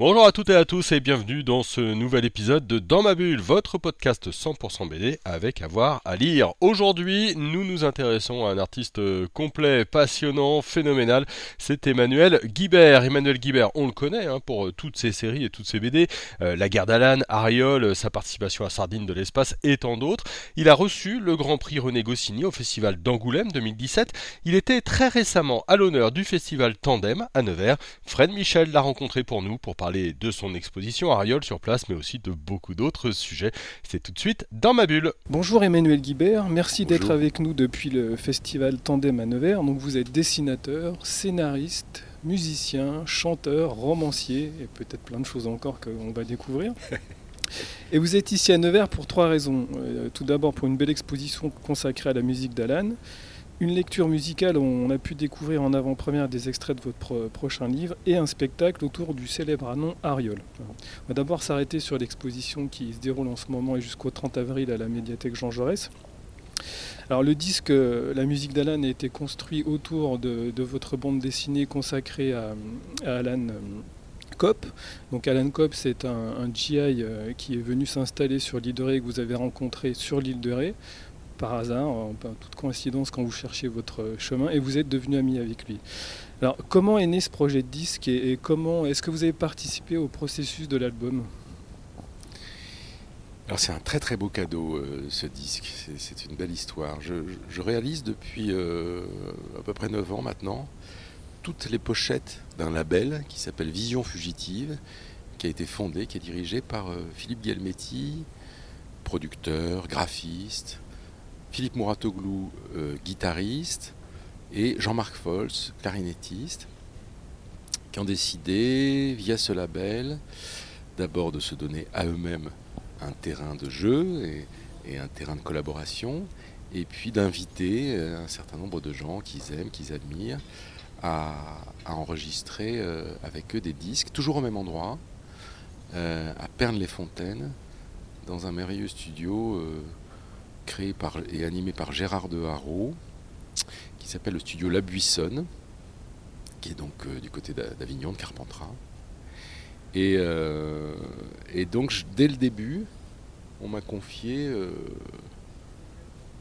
Bonjour à toutes et à tous et bienvenue dans ce nouvel épisode de Dans ma bulle, votre podcast 100% BD avec avoir à lire. Aujourd'hui, nous nous intéressons à un artiste complet, passionnant, phénoménal. C'est Emmanuel Guibert. Emmanuel Guibert, on le connaît hein, pour toutes ses séries et toutes ses BD. Euh, La guerre d'Alan, Ariol, sa participation à Sardine de l'espace et tant d'autres. Il a reçu le Grand Prix René Goscinny au Festival d'Angoulême 2017. Il était très récemment à l'honneur du Festival Tandem à Nevers. Fred Michel l'a rencontré pour nous pour parler de son exposition Ariol sur place, mais aussi de beaucoup d'autres sujets. C'est tout de suite dans ma bulle. Bonjour Emmanuel Guibert, merci d'être avec nous depuis le festival Tandem à Nevers. Donc vous êtes dessinateur, scénariste, musicien, chanteur, romancier et peut-être plein de choses encore qu'on va découvrir. Et vous êtes ici à Nevers pour trois raisons. Euh, tout d'abord pour une belle exposition consacrée à la musique d'Alan. Une lecture musicale on a pu découvrir en avant-première des extraits de votre pro- prochain livre et un spectacle autour du célèbre anon Ariol. On va d'abord s'arrêter sur l'exposition qui se déroule en ce moment et jusqu'au 30 avril à la médiathèque Jean Jaurès. Alors le disque euh, La musique d'Alan a été construit autour de, votre bande dessinée consacrée à, Alan euh, Kopp. Donc Alan Kopp c'est un, GI euh, qui est venu s'installer sur l'île de Ré que vous avez rencontré sur l'île de Ré par hasard, en toute coïncidence quand vous cherchiez votre chemin et vous êtes devenu ami avec lui. Alors comment est né ce projet de disque et, comment est-ce que vous avez participé au processus de l'album? Alors c'est un très très beau cadeau euh, ce disque, c'est- une belle histoire. Je, réalise depuis euh, à peu près 9 ans maintenant toutes les pochettes d'un label qui s'appelle Vision Fugitive, qui a été fondé, qui est dirigé par euh, Philippe Guelmetti, producteur, graphiste, Philippe Mouratoglou, euh, guitariste, et Jean-Marc Folz, clarinettiste, qui ont décidé, via ce label, d'abord de se donner à eux-mêmes un terrain de jeu et, un terrain de collaboration, et puis d'inviter euh, un certain nombre de gens qu'ils aiment, qu'ils admirent, à, enregistrer euh, avec eux des disques, toujours au même endroit, à Pernes-les-Fontaines, dans un merveilleux studio créé par, et animé par Gérard de Haro, qui s'appelle le studio La Buissonne, qui est donc euh, du côté d'A- d'Avignon, de Carpentras. Et, euh, donc, dès le début, on m'a confié euh,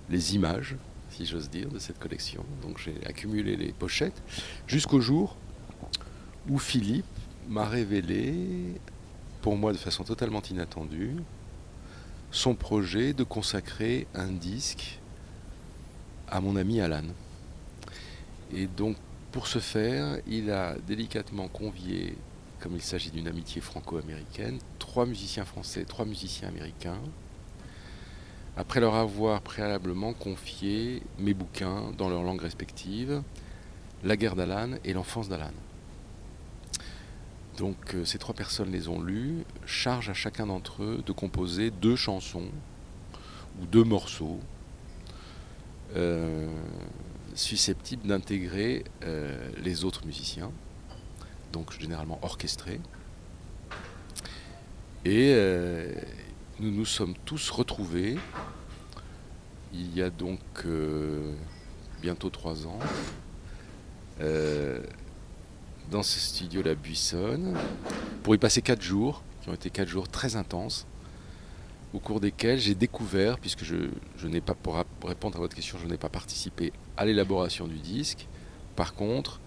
les images, si j'ose dire, de cette collection. Donc, j'ai accumulé les pochettes jusqu'au jour où Philippe m'a révélé, pour moi de façon totalement inattendue, son projet de consacrer un disque à mon ami Alan. Et donc, pour ce faire, il a délicatement convié comme il s'agit d'une amitié franco-américaine, trois musiciens français, trois musiciens américains, après leur avoir préalablement confié mes bouquins dans leurs langues respectives, La guerre d'Alan et L'enfance d'Alan. Donc euh, ces trois personnes les ont lus, charge à chacun d'entre eux de composer deux chansons ou deux morceaux euh, susceptibles d'intégrer euh, les autres musiciens donc généralement orchestré. Et nous nous sommes tous retrouvés il y a donc bientôt trois ans dans ce studio La Buissonne pour y passer quatre jours, qui ont été quatre jours très intenses, au cours desquels j'ai découvert, puisque je, n'ai pas, pour répondre à votre question, je n'ai pas participé à l'élaboration du disque. Par contre,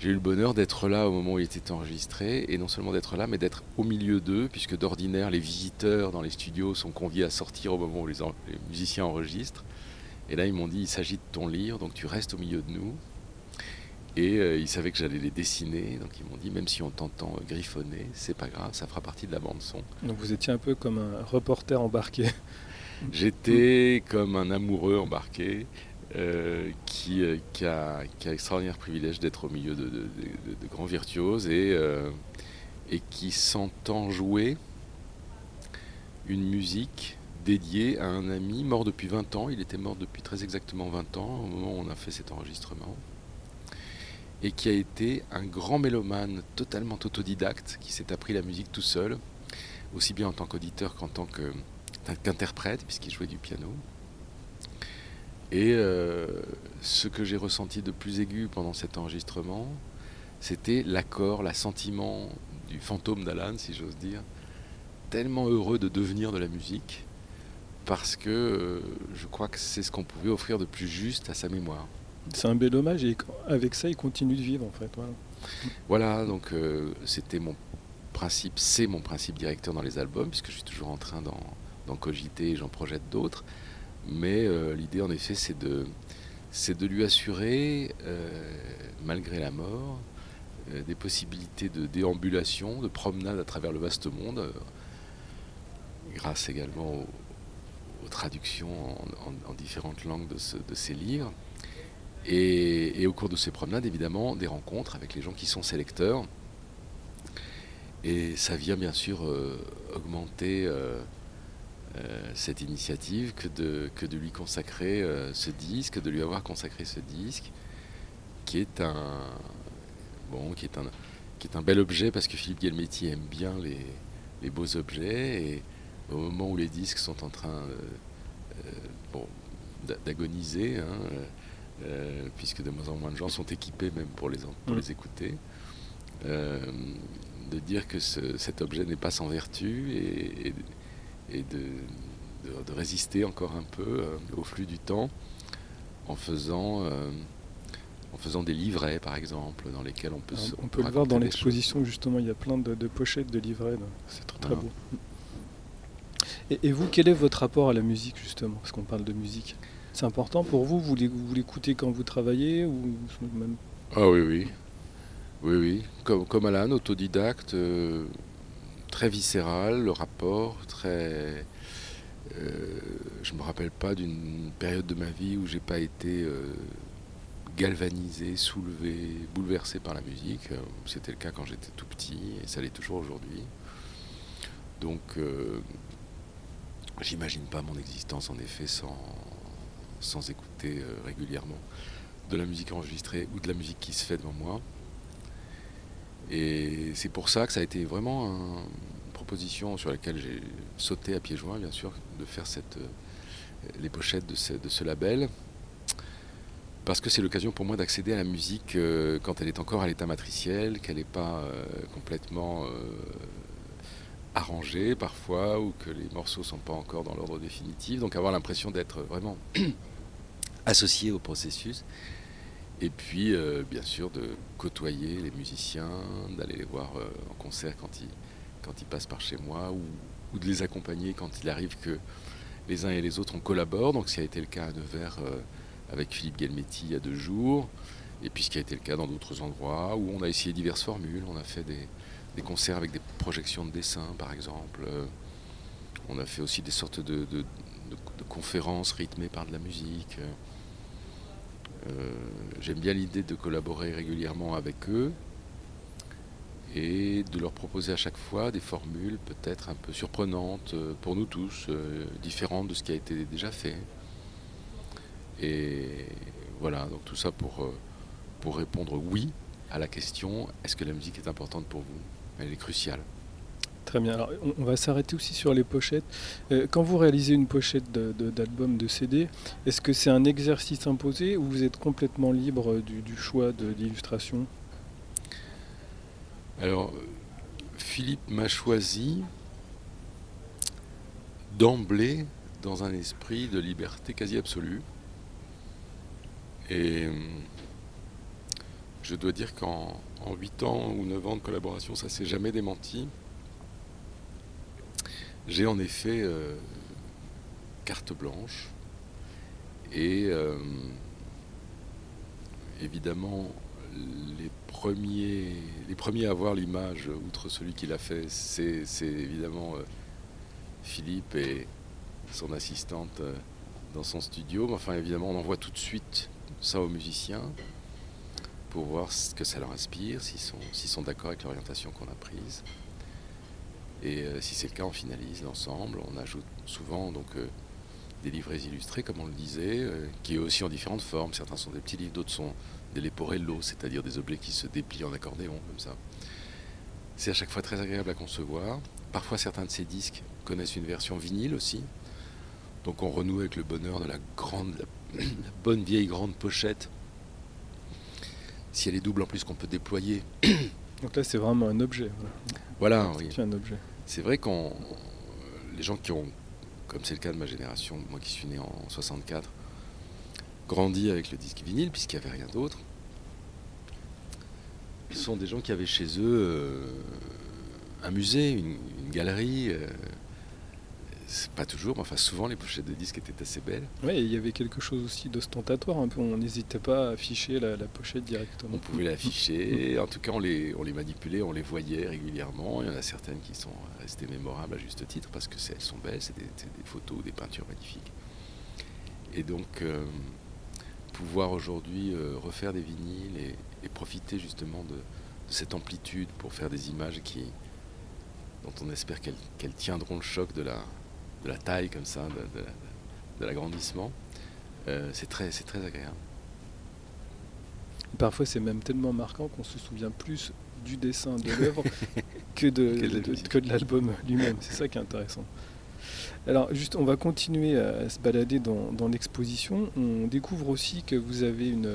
j'ai eu le bonheur d'être là au moment où il était enregistré, et non seulement d'être là, mais d'être au milieu d'eux, puisque d'ordinaire, les visiteurs dans les studios sont conviés à sortir au moment où les musiciens enregistrent. Et là, ils m'ont dit, il s'agit de ton livre, donc tu restes au milieu de nous. Et euh, ils savaient que j'allais les dessiner, donc ils m'ont dit, même si on t'entend griffonner, c'est pas grave, ça fera partie de la bande-son. Donc vous étiez un peu comme un reporter embarqué. J'étais comme un amoureux embarqué euh, qui, euh, qui, a, qui a l'extraordinaire privilège d'être au milieu de, de- de- de grands virtuoses et, euh, et qui s'entend jouer une musique dédiée à un ami mort depuis 20 ans. Il était mort depuis très exactement 20 ans au moment où on a fait cet enregistrement. Et qui a été un grand mélomane totalement autodidacte, qui s'est appris la musique tout seul, aussi bien en tant qu'auditeur qu'en tant qu'interprète, puisqu'il jouait du piano. Et euh, ce que j'ai ressenti de plus aigu pendant cet enregistrement, c'était l'accord, l'assentiment du fantôme d'Alan, si j'ose dire, tellement heureux de devenir de la musique, parce que euh, je crois que c'est ce qu'on pouvait offrir de plus juste à sa mémoire. C'est un bel hommage et avec ça, il continue de vivre en fait. Voilà, donc euh, c'était mon principe, c'est mon principe directeur dans les albums, puisque je suis toujours en train d'en cogiter et j'en projette d'autres. Mais euh, l'idée, en effet, c'est de, lui assurer, malgré la mort, des possibilités de déambulation, de promenade à travers le vaste monde, grâce également aux, traductions en, différentes langues de, de ces livres. Et, au cours de ces promenades, évidemment, des rencontres avec les gens qui sont sélecteurs. Et ça vient bien sûr euh, augmenter euh, euh, cette initiative que de, lui consacrer ce disque, de lui avoir consacré ce disque, qui est un, bon, qui est un, qui est un bel objet parce que Philippe Guelmetti aime bien les, les beaux objets. Et, au moment où les disques sont en train euh, d'agoniser, hein, euh, puisque de moins en moins de gens sont équipés même pour les, pour mm. les écouter, de dire que cet objet n'est pas sans vertu et, et, de, de, résister encore un peu au flux du temps en faisant en faisant des livrets, par exemple, dans lesquels on peut On, peut le voir dans l'exposition, justement, il y a plein de, pochettes de livrets, c'est très, très beau. Et, vous, quel est votre rapport à la musique, justement? Parce qu'on parle de musique. C'est important pour vous Vous l'écoutez quand vous travaillez ou même... Ah oui, oui. Oui, oui. Comme, Alan, autodidacte, euh, très viscéral, le rapport, très. Euh, je ne me rappelle pas d'une période de ma vie où j'ai pas été euh, galvanisé, soulevé, bouleversé par la musique. C'était le cas quand j'étais tout petit et ça l'est toujours aujourd'hui. Donc J'imagine pas mon existence en effet sans, sans écouter euh, régulièrement de la musique enregistrée ou de la musique qui se fait devant moi. Et c'est pour ça que ça a été vraiment une proposition sur laquelle j'ai sauté à pieds joints, bien sûr, de faire euh, les pochettes de ce, label. Parce que c'est l'occasion pour moi d'accéder à la musique euh, quand elle est encore à l'état matriciel, qu'elle n'est pas complètement arrangé parfois ou que les morceaux sont pas encore dans l'ordre définitif. Donc avoir l'impression d'être vraiment associé au processus. Et puis euh, bien sûr de côtoyer les musiciens, d'aller les voir euh, en concert quand ils, quand ils passent par chez moi ou, de les accompagner quand il arrive que les uns et les autres on collabore. Donc ce qui a été le cas à Nevers euh, avec Philippe Guelmetti il y a deux jours. Et puis ce qui a été le cas dans d'autres endroits où on a essayé diverses formules. On a fait des, des concerts avec des projections de dessin, par exemple. On a fait aussi des sortes de, conférences rythmées par de la musique. Euh, j'aime bien l'idée de collaborer régulièrement avec eux et de leur proposer à chaque fois des formules peut-être un peu surprenantes euh, pour nous tous, différentes de ce qui a été déjà fait. Et voilà, donc tout ça pour, pour répondre oui à la question est-ce que la musique est importante pour vous? Elle est cruciale. Très bien. Alors, on va s'arrêter aussi sur les pochettes. Euh, quand vous réalisez une pochette d'album, de, CD, est-ce que c'est un exercice imposé ou vous êtes complètement libre du, choix d'illustration Alors, Philippe m'a choisi d'emblée dans un esprit de liberté quasi absolue. Et je dois dire qu'en en 8 ans ou 9 ans de collaboration, ça s'est jamais démenti. J'ai en effet euh, carte blanche et euh, évidemment les premiers, les premiers à voir l'image, outre celui qui l'a fait, c'est, évidemment euh, Philippe et son assistante dans son studio. Mais enfin évidemment on envoie tout de suite ça aux musiciens pour voir ce que ça leur inspire, s'ils sont, sont d'accord avec l'orientation qu'on a prise. Et euh, si c'est le cas, on finalise l'ensemble. On ajoute souvent donc euh, des livrets illustrés, comme on le disait, euh, qui est aussi en différentes formes. Certains sont des petits livres, d'autres sont des leporello, c'est-à-dire des objets qui se déplient en accordéon comme ça. C'est à chaque fois très agréable à concevoir. Parfois certains de ces disques connaissent une version vinyle aussi. Donc on renoue avec le bonheur de la grande, la, bonne vieille grande pochette. Si elle est double en plus qu'on peut déployer. Donc là c'est vraiment un objet. Voilà, oui. C'est un objet. C'est vrai qu'on les gens qui ont, comme c'est le cas de ma génération, moi qui suis né en 64, grandi avec le disque vinyle puisqu'il n'y avait rien d'autre. Sont des gens qui avaient chez eux euh, un musée, une, galerie. Euh, c'est pas toujours, mais enfin souvent les pochettes de disques étaient assez belles. Oui, il y avait quelque chose aussi d'ostentatoire un peu. On n'hésitait pas à afficher la, pochette directement. On pouvait l'afficher. en tout cas, on les, on les manipulait, on les voyait régulièrement. Il y en a certaines qui sont restées mémorables à juste titre parce que elles sont belles, c'est des, photos ou des peintures magnifiques. Et donc, euh, pouvoir aujourd'hui euh, refaire des vinyles et, profiter justement de, cette amplitude pour faire des images qui, dont on espère qu'elles tiendront le choc de la, de la taille comme ça, de, l'agrandissement, euh, c'est très, très agréable. Parfois c'est même tellement marquant qu'on se souvient plus du dessin de l'œuvre que de, que de l'album lui-même. C'est ça qui est intéressant. Alors juste, on va continuer à se balader dans, l'exposition. On découvre aussi que vous avez une,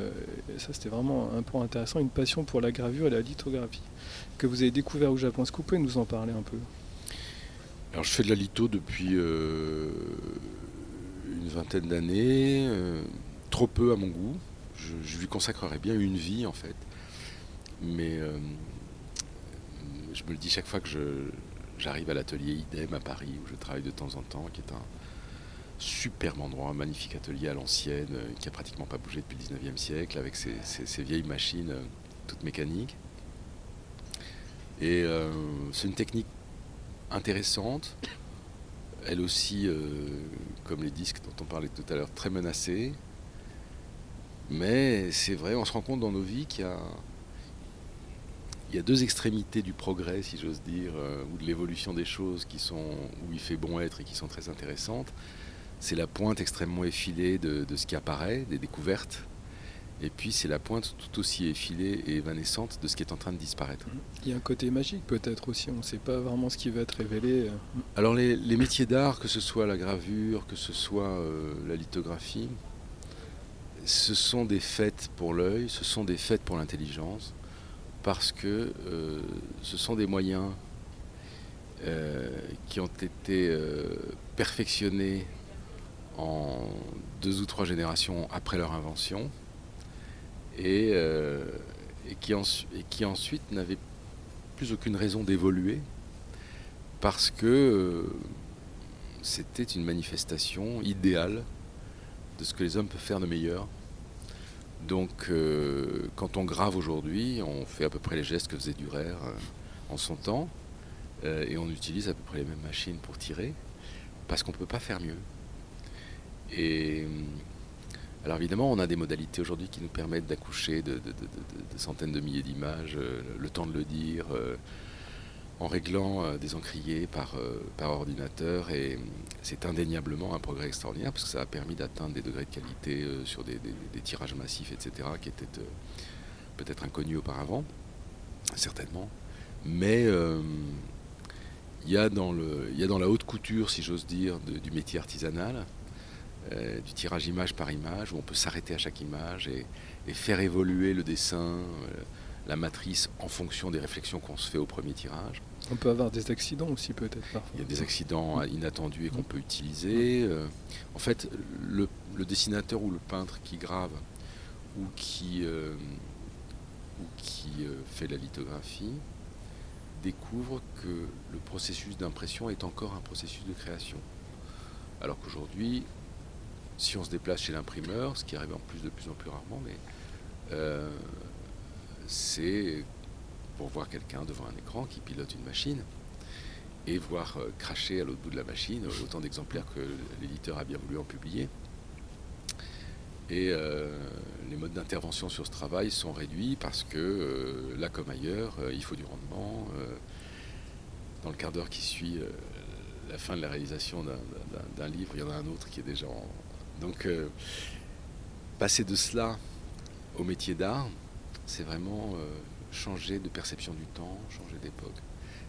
ça c'était vraiment un point intéressant, une passion pour la gravure et la lithographie, que vous avez découvert au Japon. Est-ce que vous pouvez nous en parler un peu? Alors je fais de la litho depuis euh, une vingtaine d'années, euh, trop peu à mon goût. Je, lui consacrerais bien une vie en fait. Mais euh, je me le dis chaque fois que j'arrive à l'atelier IDEM à Paris, où je travaille de temps en temps, qui est un superbe endroit, un magnifique atelier à l'ancienne, qui a pratiquement pas bougé depuis le 19e siècle, avec ses, vieilles machines toutes mécaniques. Et c'est une technique intéressante, elle aussi, comme les disques dont on parlait tout à l'heure, très menacée. Mais c'est vrai, on se rend compte dans nos vies qu'il y a il y a deux extrémités du progrès, si j'ose dire, euh, ou de l'évolution des choses qui sont où il fait bon être et qui sont très intéressantes. C'est la pointe extrêmement effilée de, ce qui apparaît, des découvertes. Et puis c'est la pointe tout aussi effilée et évanescente de ce qui est en train de disparaître. Il y a un côté magique peut-être aussi, on ne sait pas vraiment ce qui va être révélé. Alors les, métiers d'art, que ce soit la gravure, que ce soit euh, la lithographie, ce sont des fêtes pour l'œil, ce sont des fêtes pour l'intelligence parce que euh, ce sont des moyens euh, qui ont été perfectionnés en deux ou trois générations après leur invention et, qui, et qui, ensuite n'avaient plus aucune raison d'évoluer parce que c'était une manifestation idéale de ce que les hommes peuvent faire de meilleur donc, euh, quand on grave aujourd'hui, on fait à peu près les gestes que faisait Durer euh, en son temps, euh, et on utilise à peu près les mêmes machines pour tirer, parce qu'on ne peut pas faire mieux. Alors évidemment, on a des modalités aujourd'hui qui nous permettent d'accoucher de, centaines de milliers d'images, le temps de le dire en réglant euh, des encriers par, euh, ordinateur et c'est indéniablement un progrès extraordinaire parce que ça a permis d'atteindre des degrés de qualité euh, sur des, tirages massifs, etc., qui étaient peut-être inconnus auparavant, certainement. Mais il y a dans la haute couture, si j'ose dire, du métier artisanal, du tirage image par image, où on peut s'arrêter à chaque image et, et, faire évoluer le dessin la matrice en fonction des réflexions qu'on se fait au premier tirage. On peut avoir des accidents aussi peut-être parfois. Il y a des accidents inattendus et qu'on peut utiliser. Euh, en fait, le, dessinateur ou le peintre qui grave ou qui, euh, ou qui euh, fait la lithographie découvre que le processus d'impression est encore un processus de création. Alors qu'aujourd'hui, si on se déplace chez l'imprimeur, ce qui arrive en plus de plus en plus rarement, mais c'est pour voir quelqu'un devant un écran qui pilote une machine et voir euh, cracher à l'autre bout de la machine autant d'exemplaires que l'éditeur a bien voulu en publier. Et euh, les modes d'intervention sur ce travail sont réduits parce que euh, là comme ailleurs, il faut du rendement. dans le quart d'heure qui suit la fin de la réalisation d'un livre, il y en a un autre qui est déjà en... Donc passer de cela au métier d'art, c'est vraiment euh, changer de perception du temps, changer d'époque.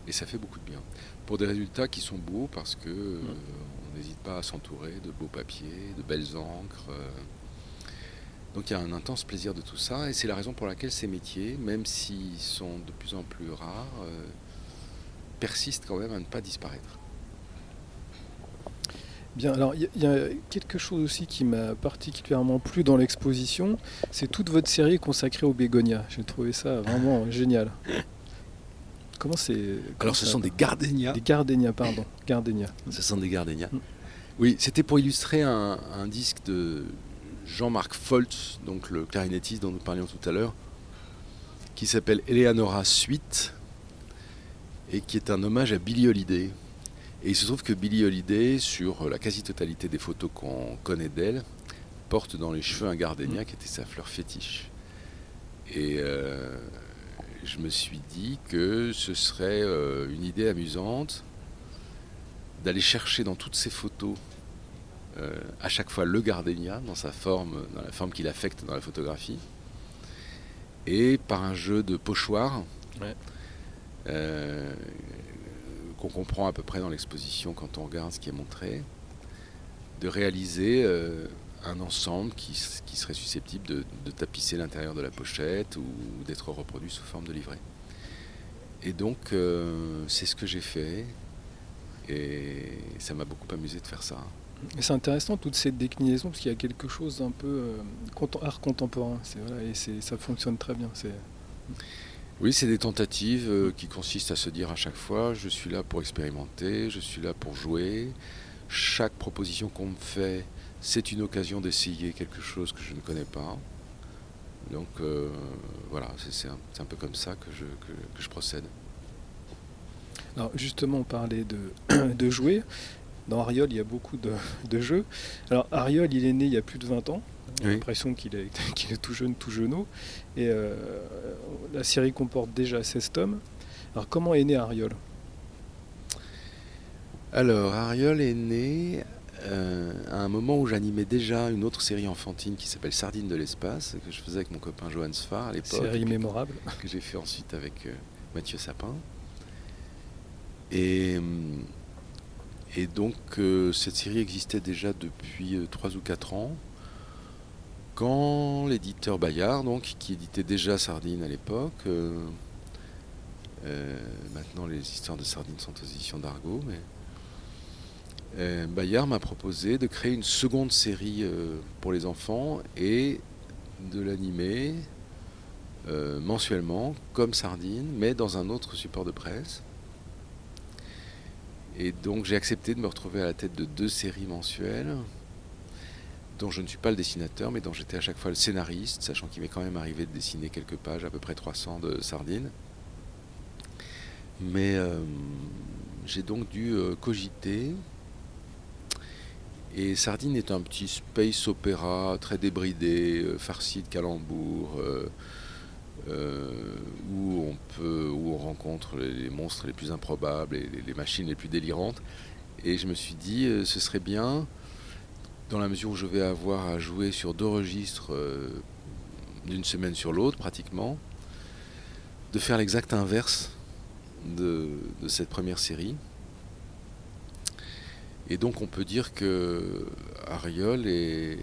Et ça fait beaucoup de bien. Pour des résultats qui sont beaux parce que euh, on n'hésite pas à s'entourer de beaux papiers, de belles encres. euh. Donc il y a un intense plaisir de tout ça et c'est la raison pour laquelle ces métiers, même s'ils sont de plus en plus rares, euh, persistent quand même à ne pas disparaître. Bien, alors il y, a- il y a quelque chose aussi qui m'a particulièrement plu dans l'exposition, c'est toute votre série consacrée aux bégonias. J'ai trouvé ça vraiment génial. Comment c'est Alors ce sont des gardénias. des gardénias, pardon, gardénias. Ce sont des gardénias. Mm. Oui, c'était pour illustrer un, un disque de Jean-Marc Foltz, donc le clarinettiste dont nous parlions tout à l'heure, qui s'appelle Eleanora Suite et qui est un hommage à Billie Holiday. Et il se trouve que Billie Holiday, sur la quasi-totalité des photos qu'on connaît d'elle, porte dans les cheveux un gardénia qui était sa fleur fétiche. Et euh, je me suis dit que ce serait euh, une idée amusante d'aller chercher dans toutes ces photos euh, à chaque fois le gardénia dans sa forme, dans la forme qu'il affecte dans la photographie, et par un jeu de pochoir Ouais. euh, qu'on comprend à peu près dans l'exposition quand on regarde ce qui est montré, de réaliser euh, un ensemble qui, serait susceptible de, tapisser l'intérieur de la pochette ou d'être reproduit sous forme de livret. Et donc euh, c'est ce que j'ai fait. Et ça m'a beaucoup amusé de faire ça. C'est intéressant toute cette déclinaison parce qu'il y a quelque chose d'un peu euh, art contemporain. Et ça fonctionne très bien. Oui, c'est des tentatives euh, qui consistent à se dire à chaque fois, je suis là pour expérimenter, je suis là pour jouer. Chaque proposition qu'on me fait, c'est une occasion d'essayer quelque chose que je ne connais pas. Donc euh, voilà, c'est un, peu comme ça que je, procède. Alors justement, on parlait de, de jouer. Dans Ariol, il y a beaucoup de, de jeux. Alors Ariol, il est né il y a plus de 20 ans. J'ai Oui. l'impression qu'il est, tout jeune, tout jeuneau. Et euh, la série comporte déjà 16 tomes. Alors comment est né Ariol? Alors, Ariol est né euh, à un moment où j'animais déjà une autre série enfantine qui s'appelle Sardine de l'espace, que je faisais avec mon copain Johan Sfar à l'époque. Série mémorable. que j'ai fait ensuite avec euh, Mathieu Sapin. Et, et donc cette série existait déjà depuis 3 ou 4 ans, quand l'éditeur Bayard, donc, qui éditait déjà Sardine à l'époque, euh, euh, maintenant les histoires de Sardine sont aux éditions d'Argo, mais euh, Bayard m'a proposé de créer une seconde série pour les enfants et de l'animer mensuellement, comme Sardine, mais dans un autre support de presse. Et donc j'ai accepté de me retrouver à la tête de deux séries mensuelles, dont je ne suis pas le dessinateur, mais dont j'étais à chaque fois le scénariste, sachant qu'il m'est quand même arrivé de dessiner quelques pages, à peu près 300 de Sardine. Mais euh, j'ai donc dû euh, cogiter. Et Sardine est un petit space opéra très débridé, euh, farci de calembours, où on peut, où on rencontre les, monstres les plus improbables et les, machines les plus délirantes. Et je me suis dit, ce serait bien, dans la mesure où je vais avoir à jouer sur deux registres euh, d'une semaine sur l'autre pratiquement, de faire l'exact inverse de, cette première série. Et donc on peut dire que Ariol est,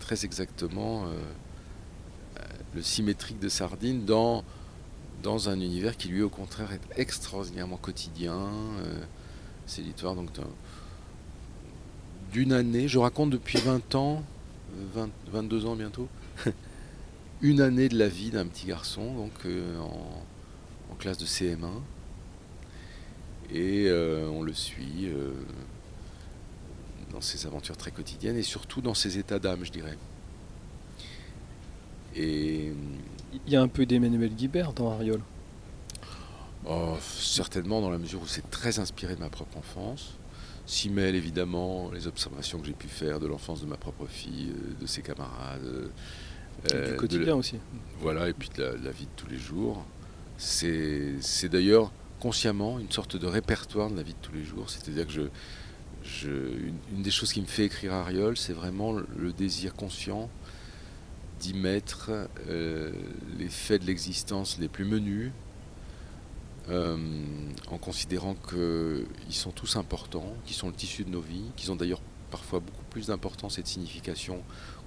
très exactement euh, le symétrique de Sardine dans, un univers qui lui au contraire est extraordinairement quotidien. euh, C'est l'histoire donc d'une année, je raconte depuis 20 ans, euh, 20 22 ans bientôt, une année de la vie d'un petit garçon donc euh, en, en classe de CM1. Et euh, on le suit euh, dans ses aventures très quotidiennes et surtout dans ses états d'âme, je dirais. Et Il y a un peu d'Emmanuel Guibert dans Ariol? oh, certainement dans la mesure où c'est très inspiré de ma propre enfance, s'y mêlent évidemment les observations que j'ai pu faire de l'enfance de ma propre fille, euh, de ses camarades, euh, du de quotidien la- aussi. Voilà, et puis de la, de la vie de tous les jours. C'est c'est d'ailleurs consciemment une sorte de répertoire de la vie de tous les jours. C'est-à-dire que je, je, une, une des choses qui me fait écrire Ariol, c'est vraiment le, le désir conscient d'y mettre euh, les faits de l'existence les plus menus, euh, en considérant qu'ils sont tous importants, qu'ils sont le tissu de nos vies, qu'ils ont d'ailleurs parfois beaucoup plus d'importance et de signification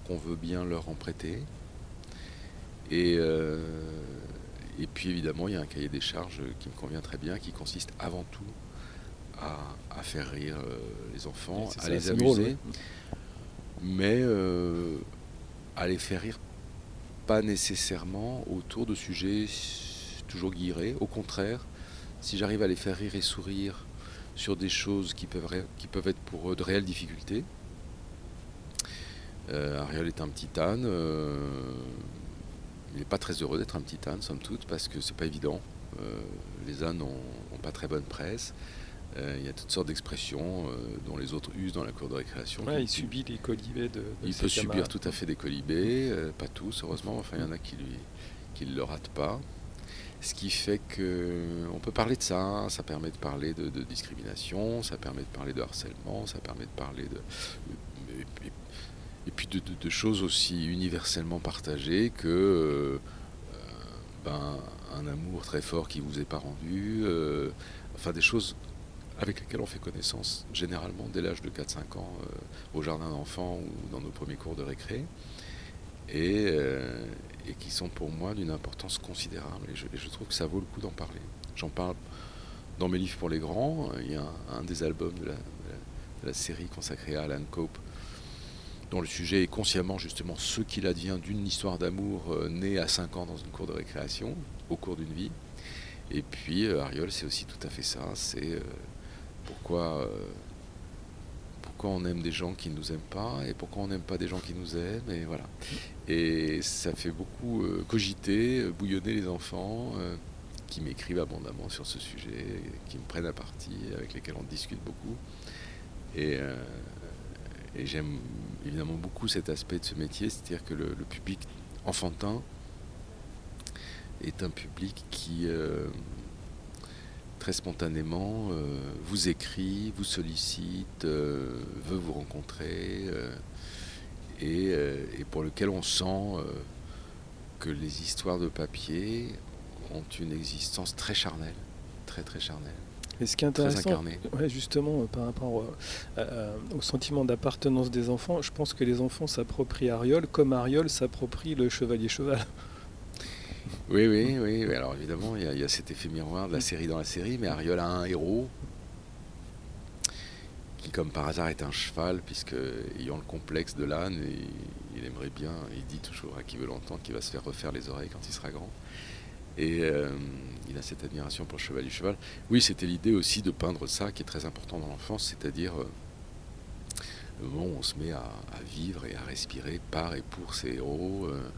qu'on veut bien leur en prêter. Et, euh, et puis évidemment, il y a un cahier des charges qui me convient très bien, qui consiste avant tout à, à faire rire euh, les enfants, à ça, les amuser, drôle, ouais. mais euh, à les faire rire pas nécessairement autour de sujets toujours guillerés. Au contraire, si j'arrive à les faire rire et sourire sur des choses qui peuvent, ré- qui peuvent être pour eux de réelles difficultés. Euh, Ariel est un petit âne. euh, il n'est pas très heureux d'être un petit âne, somme toute, parce que c'est pas évident. Euh, les ânes n'ont pas très bonne presse. Il y a toutes sortes d'expressions dont les autres usent dans la cour de récréation. Ouais, il subit les colibés de, de il peut subir tout à fait des colibés, pas tous heureusement, enfin il y en a qui lui qui ne le ratent pas. Ce qui fait que on peut parler de ça, ça permet de parler de, discrimination, ça permet de parler de harcèlement, ça permet de parler de et, puis- et puis de, choses aussi universellement partagées que euh, euh, ben, un amour très fort qui vous est pas rendu, euh, enfin des choses avec lesquelles on fait connaissance généralement dès l'âge de 4-5 ans euh, au jardin d'enfants ou dans nos premiers cours de récré, et, euh, et qui sont pour moi d'une importance considérable. Et je, trouve que ça vaut le coup d'en parler. J'en parle dans mes livres pour les grands. Il y a un, des albums de la série consacrée à Alan Cope, dont le sujet est consciemment justement ce qu'il advient d'une histoire d'amour euh, née à 5 ans dans une cour de récréation, au cours d'une vie. Et puis euh, Ariol, c'est aussi tout à fait ça. C'est euh, pourquoi, euh, pourquoi on aime des gens qui ne nous aiment pas et pourquoi on n'aime pas des gens qui nous aiment. Et voilà. Et ça fait beaucoup euh, cogiter, euh, bouillonner les enfants euh, qui m'écrivent abondamment sur ce sujet, qui me prennent à partie, avec lesquels on discute beaucoup. Et, j'aime évidemment beaucoup cet aspect de ce métier, c'est-à-dire que le, public enfantin est un public qui très spontanément euh, vous écrit, vous sollicite, euh, veut vous rencontrer euh, et, et pour lequel on sent que les histoires de papier ont une existence très charnelle, très très charnelle, Et ce qui est intéressant, ouais, justement, par rapport euh, au sentiment d'appartenance des enfants, je pense que les enfants s'approprient Ariol comme Ariol s'approprie le chevalier cheval. Oui, oui, oui. Alors évidemment, il y, a- cet effet miroir de la série dans la série, mais Ariol a un héros qui, comme par hasard, est un cheval, puisque ayant le complexe de l'âne, il, aimerait bien, il dit toujours à qui veut l'entendre qu'il va se faire refaire les oreilles quand il sera grand. Et euh, il a cette admiration pour le cheval du cheval. Oui, c'était l'idée aussi de peindre ça, qui est très important dans l'enfance, c'est-à-dire euh, le moment où on se met à, vivre et à respirer par et pour ses héros. euh,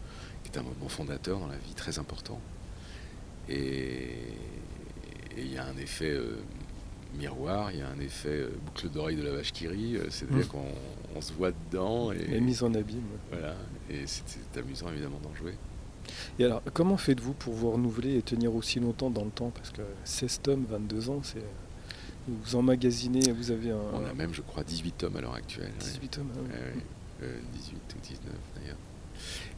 est un moment fondateur dans la vie très important. Et il y a un effet euh, miroir, il y a un effet euh, boucle d'oreille de la vache qui rit, euh, c'est-à-dire Mm. qu'on on se voit dedans et, mise en abîme. voilà, et c'est amusant évidemment d'en jouer. Et alors, comment faites-vous pour vous renouveler et tenir aussi longtemps dans le temps? Parce que 16 tomes, 22 ans, c'est. Vous emmagasinez, vous avez un. On a même, je crois, 18 tomes à l'heure actuelle. ouais. 18 tomes. ah oui. Ouais, ouais. Euh, 18 ou 19 d'ailleurs.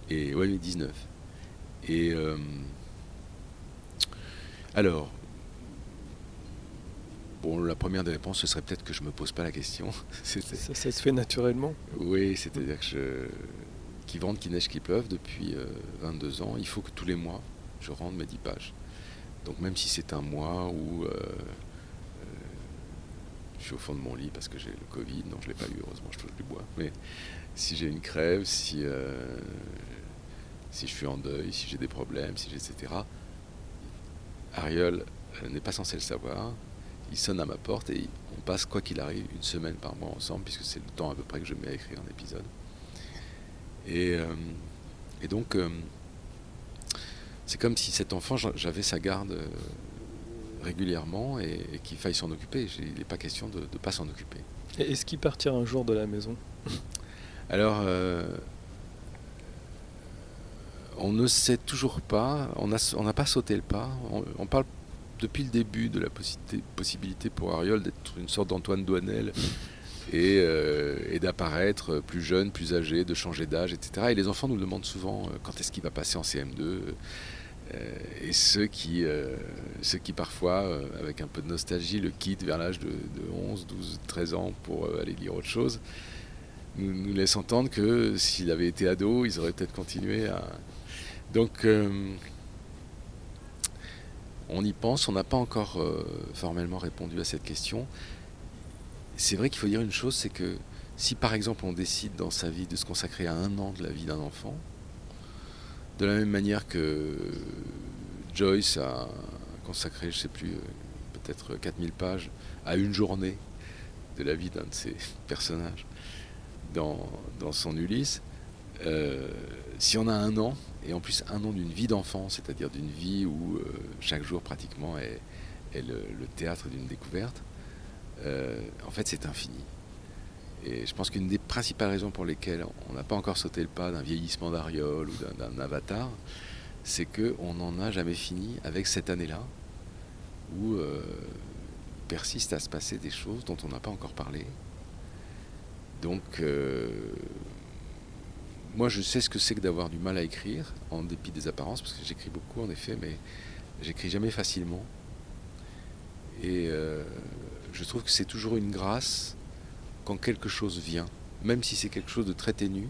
Et ouais, mais 19. Et euh, alors, bon, la première des réponses, ce serait peut-être que je me pose pas la question. Ça, ça se fait naturellement. oui, c'est-à-dire que je, qui vente, qui neige, qui pleuve depuis euh, 22 ans, il faut que tous les mois, je rende mes 10 pages. Donc même si c'est un mois où euh, euh, je suis au fond de mon lit parce que j'ai le Covid, non je l'ai pas eu, heureusement je touche du bois, mais si j'ai une crève, si, euh, si je suis en deuil, si j'ai des problèmes, si etc. Ariel euh, n'est pas censé le savoir, il sonne à ma porte et on passe quoi qu'il arrive une semaine par mois ensemble puisque c'est le temps à peu près que je mets à écrire un épisode. Et, euh, donc c'est comme si cet enfant j'a- j'avais sa garde régulièrement et, et qu'il faille s'en occuper. Il n'est pas question de ne pas s'en occuper. Est-ce qu'il partira un jour de la maison? Alors, euh, on ne sait toujours pas, on n'a pas sauté le pas. On, on parle depuis le début de la possi- possibilité pour Ariol d'être une sorte d'Antoine Douanel et, euh, et d'apparaître plus jeune, plus âgé, de changer d'âge, etc. Et les enfants nous demandent souvent euh, quand est-ce qu'il va passer en CM2. euh, et ceux qui, ceux qui parfois, avec un peu de nostalgie, le quittent vers l'âge de, de 11, 12, 13 ans pour aller lire autre chose, nous, laissent entendre que s'il avait été ado, ils auraient peut-être continué à... Donc, euh, on y pense, on n'a pas encore euh, formellement répondu à cette question. C'est vrai qu'il faut dire une chose, c'est que si par exemple on décide dans sa vie de se consacrer à un an de la vie d'un enfant, de la même manière que Joyce a consacré, je sais plus, euh, peut-être 4000 pages à une journée de la vie d'un de ses personnages dans, son Ulysse, euh, si on a un an, et en plus un an d'une vie d'enfant, c'est-à-dire d'une vie où euh, chaque jour pratiquement est, le, théâtre d'une découverte, euh, en fait c'est infini. Et je pense qu'une des principales raisons pour lesquelles on n'a pas encore sauté le pas d'un vieillissement d'Ariol ou d'un- avatar, c'est qu'on n'en a jamais fini avec cette année-là, où persistent à se passer des choses dont on n'a pas encore parlé. Donc, euh, moi je sais ce que c'est que d'avoir du mal à écrire, en dépit des apparences, parce que j'écris beaucoup en effet, mais j'écris jamais facilement. Et euh, je trouve que c'est toujours une grâce quand quelque chose vient, même si c'est quelque chose de très ténu.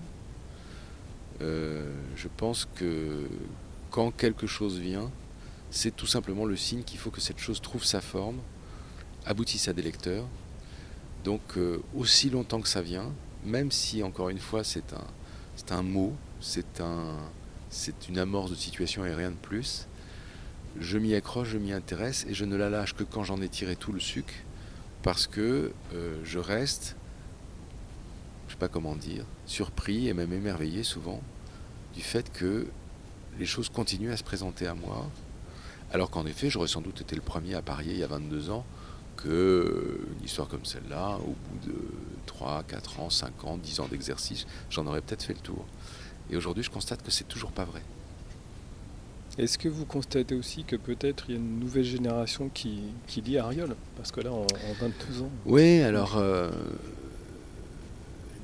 euh, je pense que quand quelque chose vient, c'est tout simplement le signe qu'il faut que cette chose trouve sa forme, aboutisse à des lecteurs. Donc euh, aussi longtemps que ça vient, même si encore une fois c'est un, un mot, c'est un, une amorce de situation et rien de plus, je m'y accroche, je m'y intéresse et je ne la lâche que quand j'en ai tiré tout le sucre, parce que euh, je reste, je sais pas comment dire, surpris et même émerveillé souvent du fait que les choses continuent à se présenter à moi, alors qu'en effet j'aurais sans doute été le premier à parier il y a 22 ans que euh, une histoire comme celle-là, au bout de 3, 4 ans, 5 ans, 10 ans d'exercice, j'en aurais peut-être fait le tour. Et aujourd'hui, je constate que c'est toujours pas vrai. Est-ce que vous constatez aussi que peut-être il y a une nouvelle génération qui, qui lit Ariol Parce que là, en, en 22 ans. Oui, alors euh,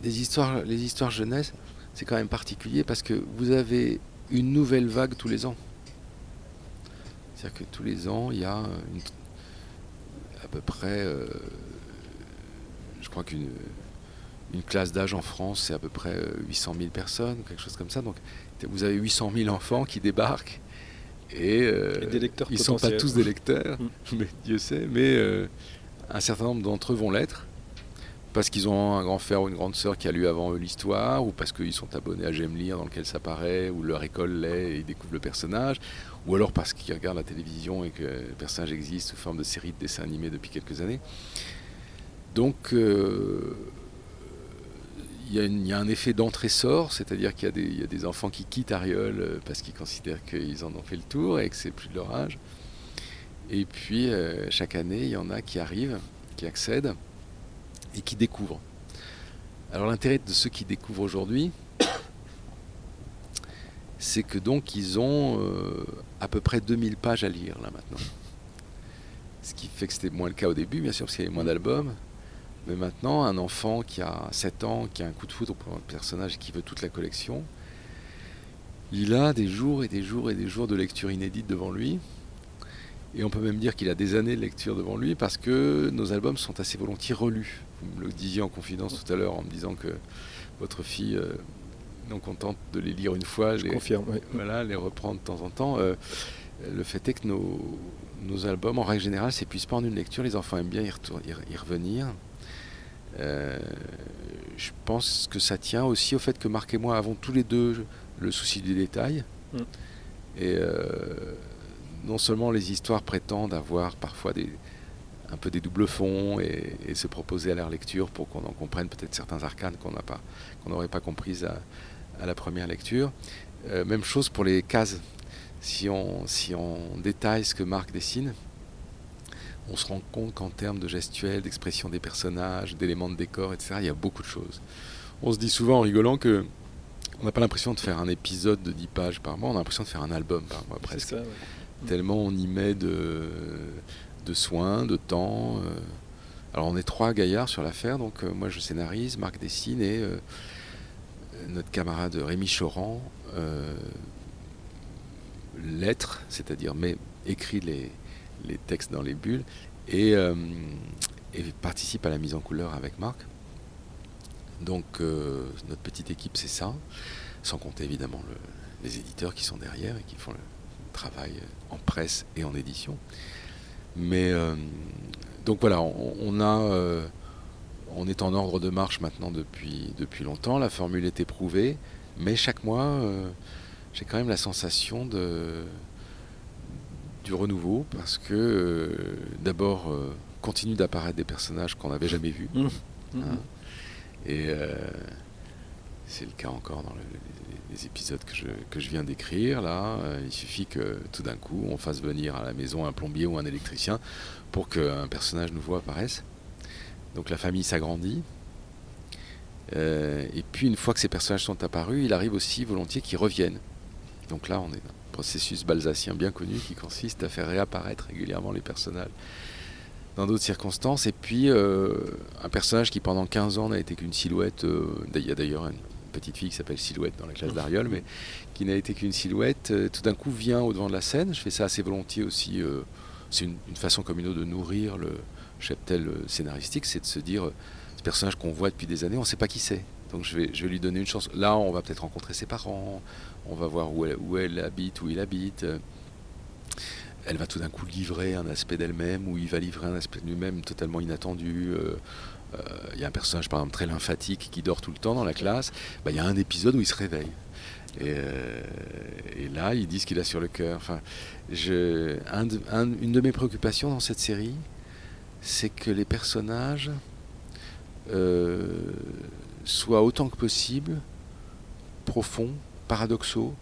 des histoires, les histoires jeunesse, c'est quand même particulier parce que vous avez une nouvelle vague tous les ans. C'est-à-dire que tous les ans, il y a une- peu près, euh, je crois qu'une une classe d'âge en France, c'est à peu près euh, 800 000 personnes, quelque chose comme ça. Donc vous avez 800 000 enfants qui débarquent. Et, euh, Et des lecteurs ils ne sont pas tous des lecteurs, Mm. mais Dieu sait, mais euh, un certain nombre d'entre eux vont l'être parce qu'ils ont un grand frère ou une grande sœur qui a lu avant eux l'histoire, ou parce qu'ils sont abonnés à J'aime lire dans lequel ça paraît, ou leur école l'est et ils découvrent le personnage, ou alors parce qu'ils regardent la télévision et que le personnage existe sous forme de série de dessins animés depuis quelques années. Donc euh, il y, a un effet d'entrée-sort, c'est-à-dire qu'il y, a des- il y a des enfants qui quittent Ariol euh, parce qu'ils considèrent qu'ils en ont fait le tour et que c'est plus de leur âge. Et puis euh, chaque année, il y en a qui arrivent, qui accèdent et qui découvrent. Alors l'intérêt de ceux qui découvrent aujourd'hui, c'est que donc ils ont euh, à peu près 2000 pages à lire là maintenant. Ce qui fait que c'était moins le cas au début, bien sûr, parce qu'il y avait moins d'albums. Mais maintenant, un enfant qui a 7 ans, qui a un coup de foudre pour un personnage qui veut toute la collection, il a des jours et des jours et des jours de lecture inédite devant lui. Et on peut même dire qu'il a des années de lecture devant lui parce que nos albums sont assez volontiers relus. Vous me le disiez en confidence tout à l'heure en me disant que votre fille, euh, non contente de les lire une fois, Je les, confirme. oui. voilà, les reprend de temps en temps. Euh, le fait est que nos, nos albums, en règle générale, s'épuisent pas en une lecture. Les enfants aiment bien y, retour- y re- y revenir. Euh, je pense que ça tient aussi au fait que Marc et moi avons tous les deux le souci du détail. Mm. Et euh, non seulement les histoires prétendent avoir parfois des, un peu des doubles fonds et, et se proposer à leur lecture pour qu'on en comprenne peut-être certains arcanes qu'on n'a pas, qu'on n'aurait pas comprises à, à la première lecture. Euh, même chose pour les cases. Si on, si on détaille ce que Marc dessine, on se rend compte qu'en termes de gestuelle, d'expression des personnages, d'éléments de décor, etc., il y a beaucoup de choses. On se dit souvent en rigolant que on n'a pas l'impression de faire un épisode de 10 pages par mois, on a l'impression de faire un album par mois presque. ça, ouais. Tellement on y met de, de soins, de temps. euh, Alors on est trois gaillards sur l'affaire, donc euh, moi je scénarise, Marc dessine et notre camarade Rémi Choran euh, c'est-à-dire met, écrit les, textes dans les bulles et, euh, et participe à la mise en couleur avec Marc. Donc euh, notre petite équipe c'est ça, sans compter évidemment le- les éditeurs qui sont derrière et qui font le travail en presse et en édition. Mais euh, donc voilà, on, a, euh, on est en ordre de marche maintenant depuis, depuis longtemps. La formule est éprouvée, mais chaque mois, euh, j'ai quand même la sensation de, du renouveau parce que euh, d'abord euh, continuent d'apparaître des personnages qu'on n'avait jamais vus. Mhm. Hein. Et euh, c'est le cas encore dans le- les, les épisodes que je, que je viens d'écrire. Là, il suffit que tout d'un coup, on fasse venir à la maison un plombier ou un électricien pour qu'un personnage nouveau apparaisse. Donc la famille s'agrandit. Euh, et puis une fois que ces personnages sont apparus, il arrive aussi volontiers qu'ils reviennent. Donc là, on est dans un processus balsacien bien connu qui consiste à faire réapparaître régulièrement les personnages dans d'autres circonstances. Et puis, euh, un personnage qui pendant 15 ans n'a été qu'une silhouette, euh, il y a d'ailleurs une petite fille qui s'appelle Silhouette dans la classe d'Ariol, mais qui n'a été qu'une silhouette, tout d'un coup vient au devant de la scène. Je fais ça assez volontiers aussi. c'est une, une façon comme une autre de nourrir le cheptel euh, scénaristique, c'est de se dire, euh, ce personnage qu'on voit depuis des années, on ne sait pas qui c'est. Donc je vais, je vais lui donner une chance. Là, on va peut-être rencontrer ses parents, on va voir où elle, où elle habite, où il habite. elle va tout d'un coup livrer un aspect d'elle-même, ou il va livrer un aspect de lui-même totalement inattendu. euh, Il y a un personnage, par exemple, très lymphatique qui dort tout le temps dans la classe. Bah, Il y a un épisode où il se réveille. Et, euh, et là, il dit ce qu'il a sur le cœur. Enfin, une de mes préoccupations dans cette série, c'est que les personnages euh, soient autant que possible profonds, paradoxaux,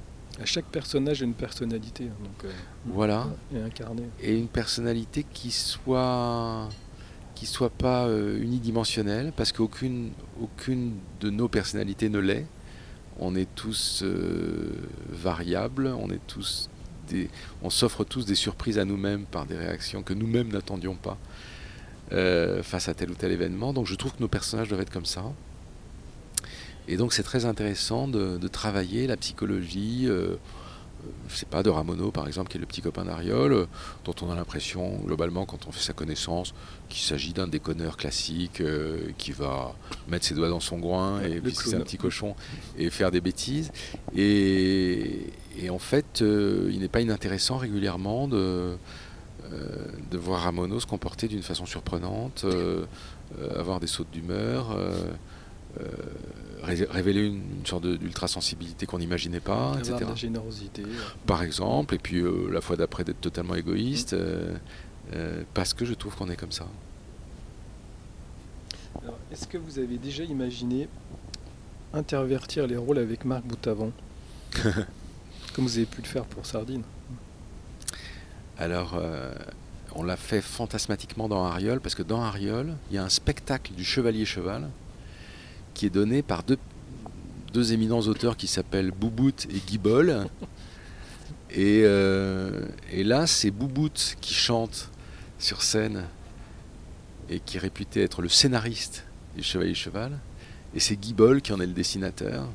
À chaque personnage a une personnalité, hein, donc euh, voilà. et incarné. et une personnalité qui soit qui soit pas euh, unidimensionnelle parce qu'aucune aucune de nos personnalités ne l'est on est tous variables on est tous des, on s'offre tous des surprises à nous-mêmes par des réactions que nous-mêmes n'attendions pas euh, face à tel ou tel événement. Donc je trouve que nos personnages doivent être comme ça. Et donc c'est très intéressant de, de travailler la psychologie euh, je sais pas, de Ramono par exemple, qui est le petit copain d'Ariol, euh, dont on a l'impression, globalement, quand on fait sa connaissance, qu'il s'agit d'un déconneur classique euh, qui va mettre ses doigts dans son groin et puis c'est un petit cochon et faire des bêtises. Et, et en fait, euh, il n'est pas inintéressant régulièrement de, euh, de voir Ramono se comporter d'une façon surprenante, euh, euh, avoir des sautes d'humeur. euh, euh, ré- révéler une, une sorte d'ultra-sensibilité qu'on n'imaginait pas, Avoir etc de la générosité. par exemple, et puis euh, la fois d'après d'être totalement égoïste, euh, euh, parce que je trouve qu'on est comme ça. Est-ce que vous avez déjà imaginé intervertir les rôles avec Marc Boutavant? Comme vous avez pu le faire pour Sardine. Alors, euh, on l'a fait fantasmatiquement dans Ariol, parce que dans Ariol, il y a un spectacle du Chevalier-Cheval qui est donné par deux, deux éminents auteurs qui s'appellent Boubout et Guibol. Et, euh, et là, c'est Boubout qui chante sur scène et qui est réputé être le scénariste du Chevalier-Cheval. Et c'est Guibol qui en est le dessinateur.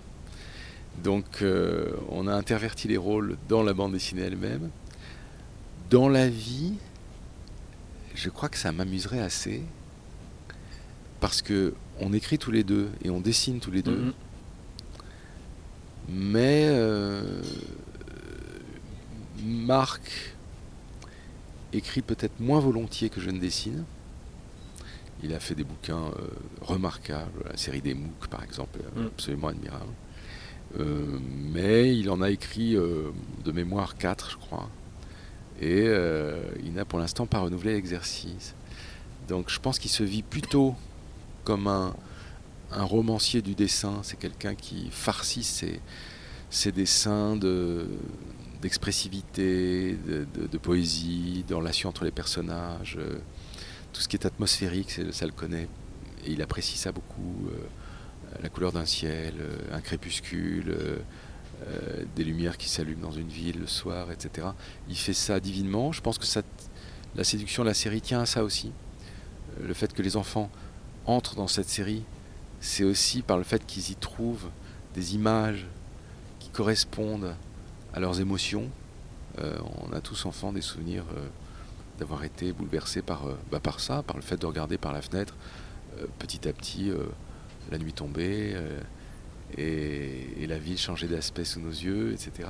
Donc, euh, on a interverti les rôles dans la bande dessinée elle-même. Dans la vie, je crois que ça m'amuserait assez parce que on écrit tous les deux et on dessine tous les deux, Mhm. mais euh, Marc écrit peut-être moins volontiers que je ne dessine. Il a fait des bouquins euh, remarquables, la série des MOOC par exemple, Mm. absolument admirable. Euh, mais il en a écrit de mémoire 4, je crois. Et euh, il n'a pour l'instant pas renouvelé l'exercice. Donc je pense qu'il se vit plutôt comme un, un romancier du dessin. C'est quelqu'un qui farcit ses, dessins de, d'expressivité, de, de- poésie, de relation entre les personnages. euh, tout ce qui est atmosphérique, ça le connaît. Et il apprécie ça beaucoup. euh, la couleur d'un ciel, un crépuscule, des lumières qui s'allument dans une ville le soir, etc. Il fait ça divinement. Je pense que la séduction de la série tient à ça aussi. le fait que les enfants entrent dans cette série, c'est aussi par le fait qu'ils y trouvent des images qui correspondent à leurs émotions. Euh, on a tous enfants des souvenirs euh, d'avoir été bouleversés par, euh, bah, par ça, par le fait de regarder par la fenêtre petit à petit la nuit tombée et, la ville changer d'aspect sous nos yeux, etc.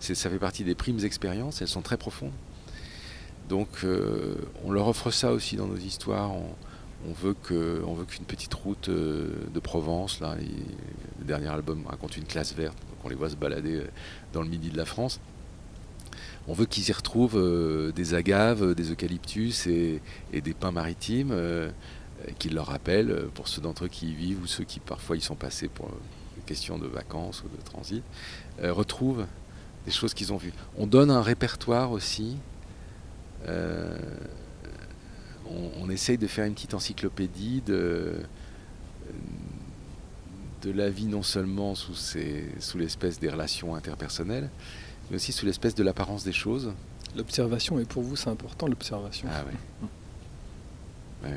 ça fait partie des primes expériences, elles sont très profondes. Donc on leur offre ça aussi dans nos histoires. On, veut qu'une petite route de Provence, là, le dernier album raconte une classe verte, donc on les voit se balader dans le midi de la France on veut qu'ils y retrouvent euh, des agaves, des eucalyptus et, des pins maritimes euh, qui leur rappellent, euh, pour ceux d'entre eux qui y vivent ou ceux qui parfois y sont passés pour question de vacances ou de transit, retrouvent des choses qu'ils ont vues. On donne un répertoire aussi. On, essaye de faire une petite encyclopédie de, de la vie non seulement sous, sous l'espèce des relations interpersonnelles, mais aussi sous l'espèce de l'apparence des choses. L'observation, et pour vous, c'est important l'observation. Ah oui.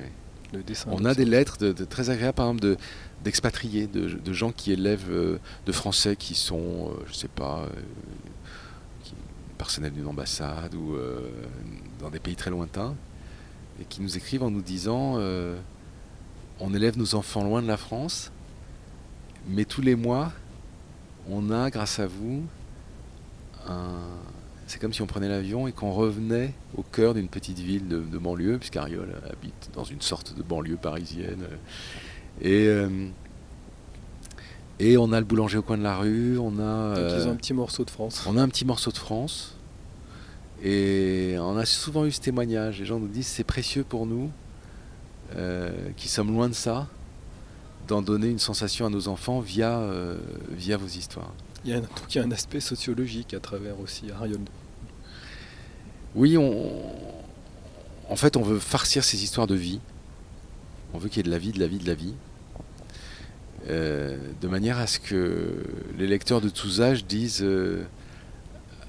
On a des lettres de, très agréables, par exemple, d'expatriés, de, gens qui élèvent euh, de Français qui sont, euh, je sais pas, euh, personnels d'une ambassade ou dans des pays très lointains, et qui nous écrivent en nous disant on élève nos enfants loin de la France, mais tous les mois, on a, grâce à vous, c'est comme si on prenait l'avion et qu'on revenait au cœur d'une petite ville de, banlieue, puisqu'Ariol habite dans une sorte de banlieue parisienne. Et, euh, et on a le boulanger au coin de la rue, on a... ils ont un petit morceau de France. On a un petit morceau de France. Et on a souvent eu ce témoignage. Les gens nous disent c'est précieux pour nous, euh, qui sommes loin de ça, d'en donner une sensation à nos enfants via, euh, via vos histoires. Il y, a un, il y a un aspect sociologique à travers aussi Arion. Oui, on, en fait, on veut farcir ces histoires de vie. On veut qu'il y ait de la vie, de la vie, de la vie. Euh, de manière à ce que les lecteurs de tous âges disent euh,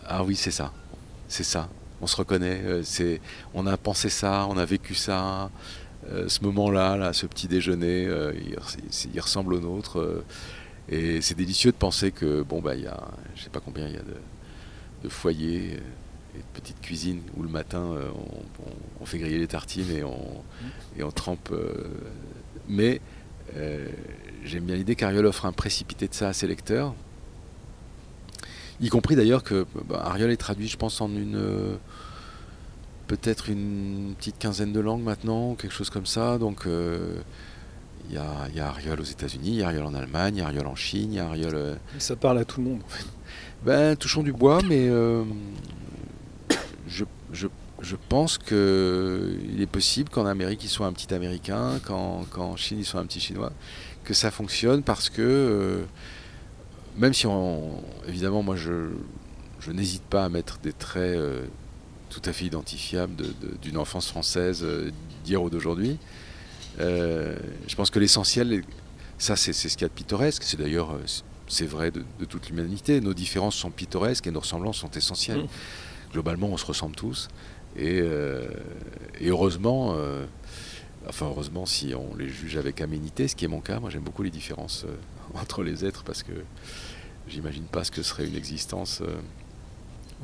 Ah oui, c'est ça, c'est ça, on se reconnaît, euh, on a pensé ça, on a vécu ça, ce moment-là, là, ce petit déjeuner, il, ressemble au nôtre. Et c'est délicieux de penser que, bon, bah, il y a, je sais pas combien il y a de, foyers petites cuisines où le matin euh, on, fait griller les tartines et on, et on trempe. Euh, mais euh, j'aime bien l'idée qu'Ariol offre un précipité de ça à ses lecteurs. Y compris d'ailleurs que bah, Ariol est traduit, je pense, en une. peut-être une petite quinzaine de langues maintenant, quelque chose comme ça. Donc il y a, y a Ariol aux États-Unis, il y a Ariol en Allemagne, il y a Ariol en Chine, il y a Ariol. Euh, ça parle à tout le monde en fait. Ben, touchons du bois, mais euh, je, pense qu'il est possible qu'en Amérique il soit un petit Américain, qu'en Chine il soit un petit Chinois, que ça fonctionne parce que euh, même si évidemment moi je, n'hésite pas à mettre des traits tout à fait identifiables d'une enfance française d'hier ou d'aujourd'hui. Euh, je pense que l'essentiel, ça c'est ce qu'il y a de pittoresque, c'est d'ailleurs euh, c'est vrai de, toute l'humanité, nos différences sont pittoresques et nos ressemblances sont essentielles. Mm. Globalement, on se ressemble tous. Et, euh, heureusement, enfin heureusement si on les juge avec aménité, ce qui est mon cas, moi j'aime beaucoup les différences entre les êtres parce que j'imagine pas ce que serait une existence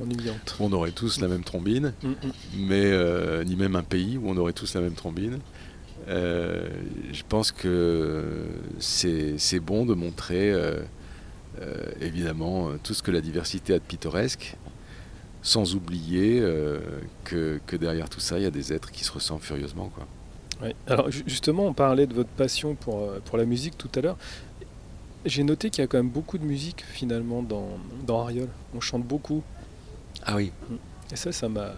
ennuyante. On aurait tous la même trombine, mm, mm. mais ni même un pays où on aurait tous la même trombine. Euh, je pense que c'est bon de montrer euh, euh, évidemment tout ce que la diversité a de pittoresque, sans oublier que, que, derrière tout ça, il y a des êtres qui se ressemblent furieusement. Quoi. Alors justement, on parlait de votre passion pour, pour la musique tout à l'heure. J'ai noté qu'il y a quand même beaucoup de musique finalement dans, dans Ariol. On chante beaucoup. Ah oui. Et ça, ça m'a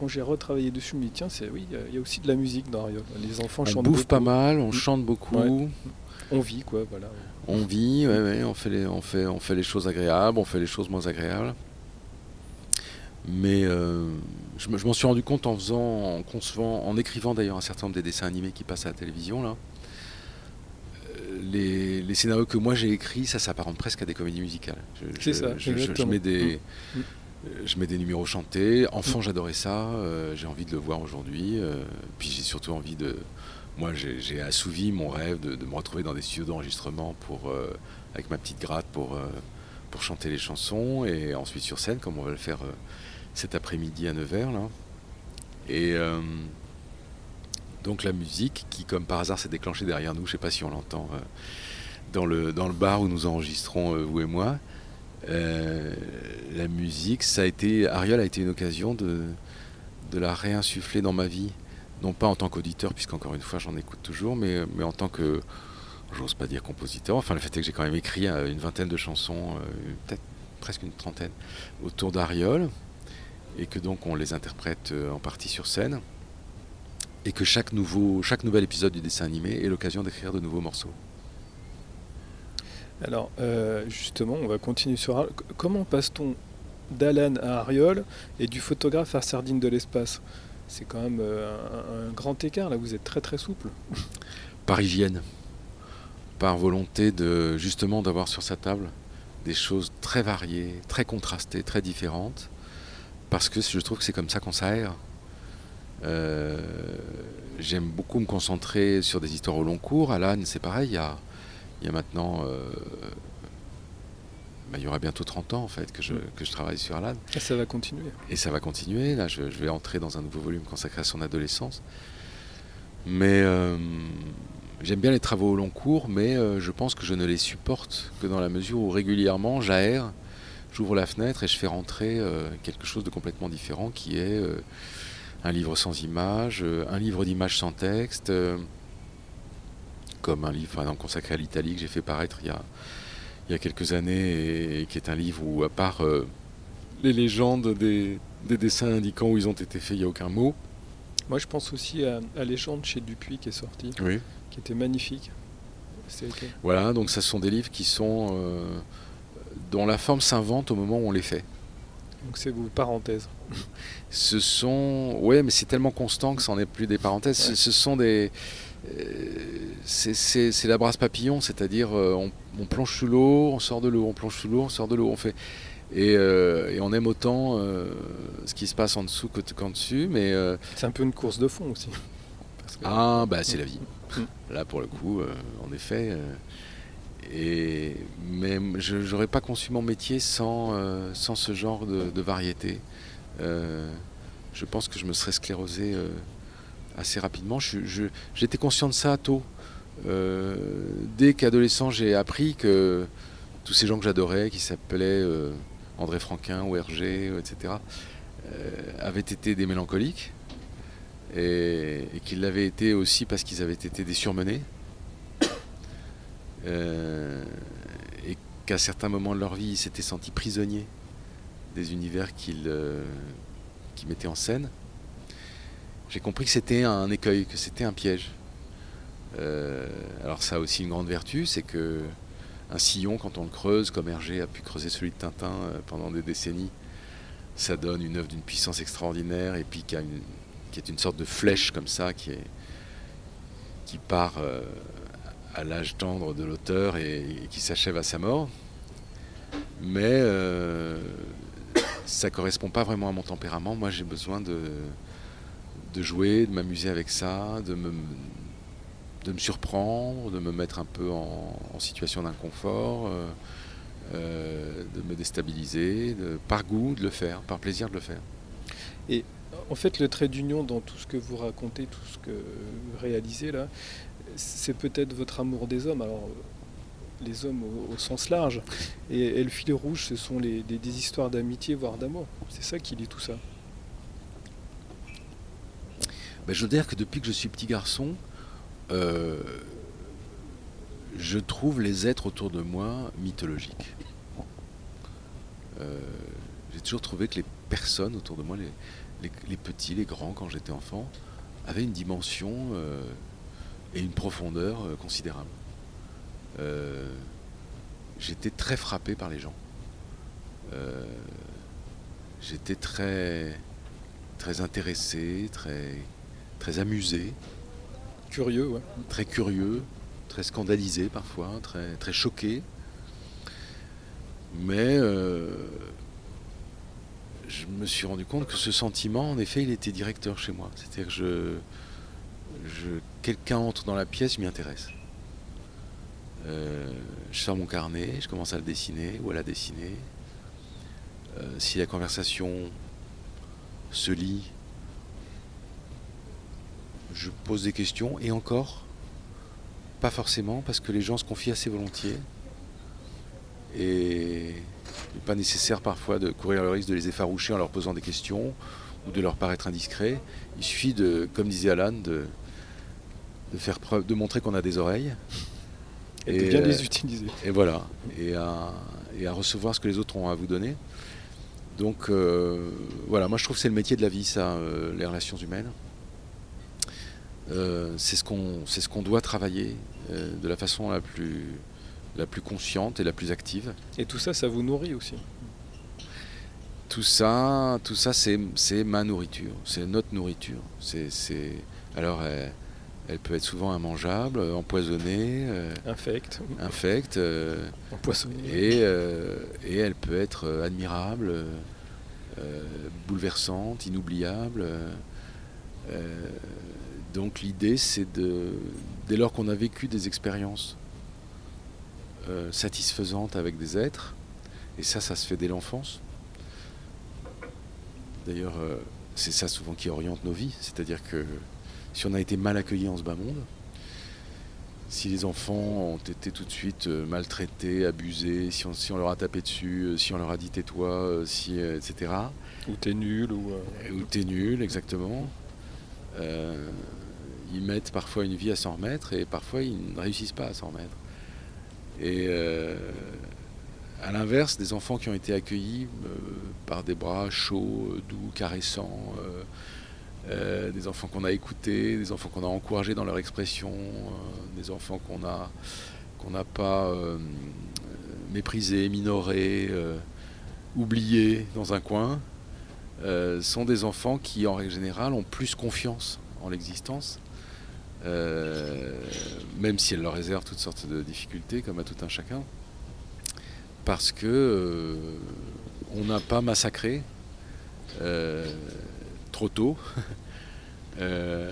quand j'ai retravaillé dessus, je me dis tiens, c'est oui, il y, a aussi de la musique dans Ariol. Les enfants on chantent bouffe pas mal, on mm. chante beaucoup. On vit quoi, voilà. On vit, ouais, ouais, on fait les, on fait, on fait les choses agréables, on fait les choses moins agréables. Mais euh, je, m'en suis rendu compte en faisant, en concevant, en écrivant d'ailleurs un certain nombre des dessins animés qui passent à la télévision là. Euh, les, les, scénarios que moi j'ai écrits, ça s'apparente presque à des comédies musicales. C'est ça. Je, mets des, mm. je mets des numéros chantés. Enfant, j'adorais ça. j'ai envie de le voir aujourd'hui. puis j'ai surtout envie de. Moi, j'ai assouvi mon rêve de, me retrouver dans des studios d'enregistrement pour, avec ma petite gratte pour, pour chanter les chansons et ensuite sur scène, comme on va le faire cet après-midi à Nevers. Là. Et donc la musique qui, comme par hasard, s'est déclenchée derrière nous, je ne sais pas si on l'entend dans, le, dans le bar où nous enregistrons, vous et moi. Euh, la musique, ça a été, Ariel a été une occasion de, de la réinsuffler dans ma vie. Non pas en tant qu'auditeur, puisqu'encore une fois j'en écoute toujours, mais, mais en tant que, j'ose pas dire compositeur, enfin le fait est que j'ai quand même écrit euh, une vingtaine de chansons, euh, peut-être presque une trentaine, autour d'Ariol, et que donc on les interprète en partie sur scène, et que chaque, nouveau, chaque nouvel épisode du dessin animé est l'occasion d'écrire de nouveaux morceaux. Alors, euh, justement, on va continuer sur. Comment passe-t-on d'Alan à Ariol et du photographe à Sardine de l'espace? C'est quand même euh, un, grand écart, là, vous êtes très très souple. Par hygiène, par volonté de justement d'avoir sur sa table des choses très variées, très contrastées, très différentes, parce que je trouve que c'est comme ça qu'on s'aère. Euh, j'aime beaucoup me concentrer sur des histoires au long cours. Alan, c'est pareil, il y a il y a maintenant. Euh, bah, il y aura bientôt 30 ans en fait que je, mm. que je travaille sur Alan. Et ça va continuer. Et ça va continuer. Là, je, vais entrer dans un nouveau volume consacré à son adolescence. Mais euh, j'aime bien les travaux au long cours, mais je pense que je ne les supporte que dans la mesure où régulièrement j'aère, j'ouvre la fenêtre et je fais rentrer quelque chose de complètement différent qui est un livre sans images, un livre d'images sans texte comme un livre par exemple, consacré à l'Italie que j'ai fait paraître il y a, il y a quelques années et, qui est un livre où, à part euh, les légendes des, dessins indiquant où ils ont été faits, il n'y a aucun mot. Moi, je pense aussi à, à Légende chez Dupuis qui est sorti, qui était magnifique. Voilà, donc ce sont des livres qui sont euh, dont la forme s'invente au moment où on les fait. Donc c'est vos parenthèses. Ce sont, ouais, mais c'est tellement constant que ça n'en est plus des parenthèses. Ce, sont des, euh, c'est la brasse papillon, c'est-à-dire euh, on, plonge sous l'eau, on sort de l'eau, on plonge sous l'eau, on sort de l'eau, on fait. Et, euh, on aime autant ce qui se passe en dessous qu'en dessus, mais c'est un peu une course de fond aussi. Ah bah c'est la vie. Mm. Là pour le coup, en effet. Mais je n'aurais pas conçu mon métier sans, sans ce genre de, variété. je pense que je me serais sclérosé assez rapidement. J'étais conscient de ça tôt. Euh, dès qu'adolescent, j'ai appris que tous ces gens que j'adorais, qui s'appelaient euh, André Franquin ou Hergé, etc., euh, avaient été des mélancoliques et, qu'ils l'avaient été aussi parce qu'ils avaient été des surmenés. Et qu'à certains moments de leur vie, ils s'étaient sentis prisonniers des univers qu'ils mettaient en scène j'ai compris que c'était un écueil, que c'était un piège. Euh, alors ça a aussi une grande vertu, c'est que un sillon, quand on le creuse, comme Hergé a pu creuser celui de Tintin euh, pendant des décennies, ça donne une œuvre d'une puissance extraordinaire et puis qui, est une sorte de flèche comme ça qui, part euh, à l'âge tendre de l'auteur et, qui s'achève à sa mort. Mais ça correspond pas vraiment à mon tempérament. Moi j'ai besoin de de jouer, de m'amuser avec ça, de me, surprendre, de me mettre un peu en, situation d'inconfort, euh, euh, de me déstabiliser, par goût de le faire, par plaisir de le faire. Et en fait, le trait d'union dans tout ce que vous racontez, tout ce que vous réalisez là, c'est peut-être votre amour des hommes. Alors, les hommes au, sens large. Et, le fil rouge, ce sont des histoires d'amitié, voire d'amour. C'est ça qui lie tout ça. Ben, je veux dire que depuis que je suis petit garçon, euh, je trouve les êtres autour de moi mythologiques. Euh, j'ai toujours trouvé que les personnes autour de moi, les, petits, les grands, quand j'étais enfant, avaient une dimension euh, et une profondeur considérables. j'étais très frappé par les gens. j'étais très, très intéressé, très très amusé. Curieux, ouais. Très curieux, très scandalisé parfois, très, très choqué. Mais euh, je me suis rendu compte que ce sentiment, en effet, il était directeur chez moi. C'est-à-dire que je, quelqu'un entre dans la pièce, je m'y intéresse. Euh, je sors mon carnet, je commence à le dessiner ou à la dessiner. Euh, si la conversation se lit, je pose des questions et encore, pas forcément parce que les gens se confient assez volontiers. Et il n'est pas nécessaire parfois de courir le risque de les effaroucher en leur posant des questions ou de leur paraître indiscret. Il suffit de, comme disait Alan, de, de faire preuve, de montrer qu'on a des oreilles. Et, de bien euh, les utiliser. Et voilà. Et à, et à recevoir ce que les autres ont à vous donner. Donc euh, voilà, moi je trouve que c'est le métier de la vie, ça, euh, les relations humaines. Euh, c'est ce qu'on ce qu'on doit travailler euh, de la façon la plus la plus consciente et la plus active. Et tout ça, ça vous nourrit aussi. Tout ça, tout ça, c'est ma nourriture, c'est notre nourriture. C'est alors elle, peut être souvent immangeable, empoisonnée, euh, Infect, infecte, euh, et, euh, et elle peut être euh, admirable, euh, euh, bouleversante, inoubliable. euh, euh, donc l'idée, c'est de, dès lors qu'on a vécu des expériences euh, satisfaisantes avec des êtres, et ça, ça se fait dès l'enfance. D'ailleurs, euh, c'est ça souvent qui oriente nos vies, c'est-à-dire que si on a été mal accueilli en ce bas monde, si les enfants ont été tout de suite euh, maltraités, abusés, si on, si on leur a tapé dessus, euh, si on leur a dit tais-toi, euh, si, etc. Ou t'es nul, ou. euh, Ou t'es nul, exactement. Euh, ils mettent parfois une vie à s'en remettre et parfois ils ne réussissent pas à s'en remettre. Et euh, à l'inverse, des enfants qui ont été accueillis par des bras chauds, doux, caressants, euh, des enfants qu'on a écoutés, des enfants qu'on a encouragés dans leur expression, euh, des enfants qu'on n'a pas euh, méprisés, minorés, oubliés dans un coin, sont des enfants qui, en règle générale, ont plus confiance en l'existence, même si elle leur réserve toutes sortes de difficultés, comme à tout un chacun, parce que on n'a pas massacré trop tôt euh,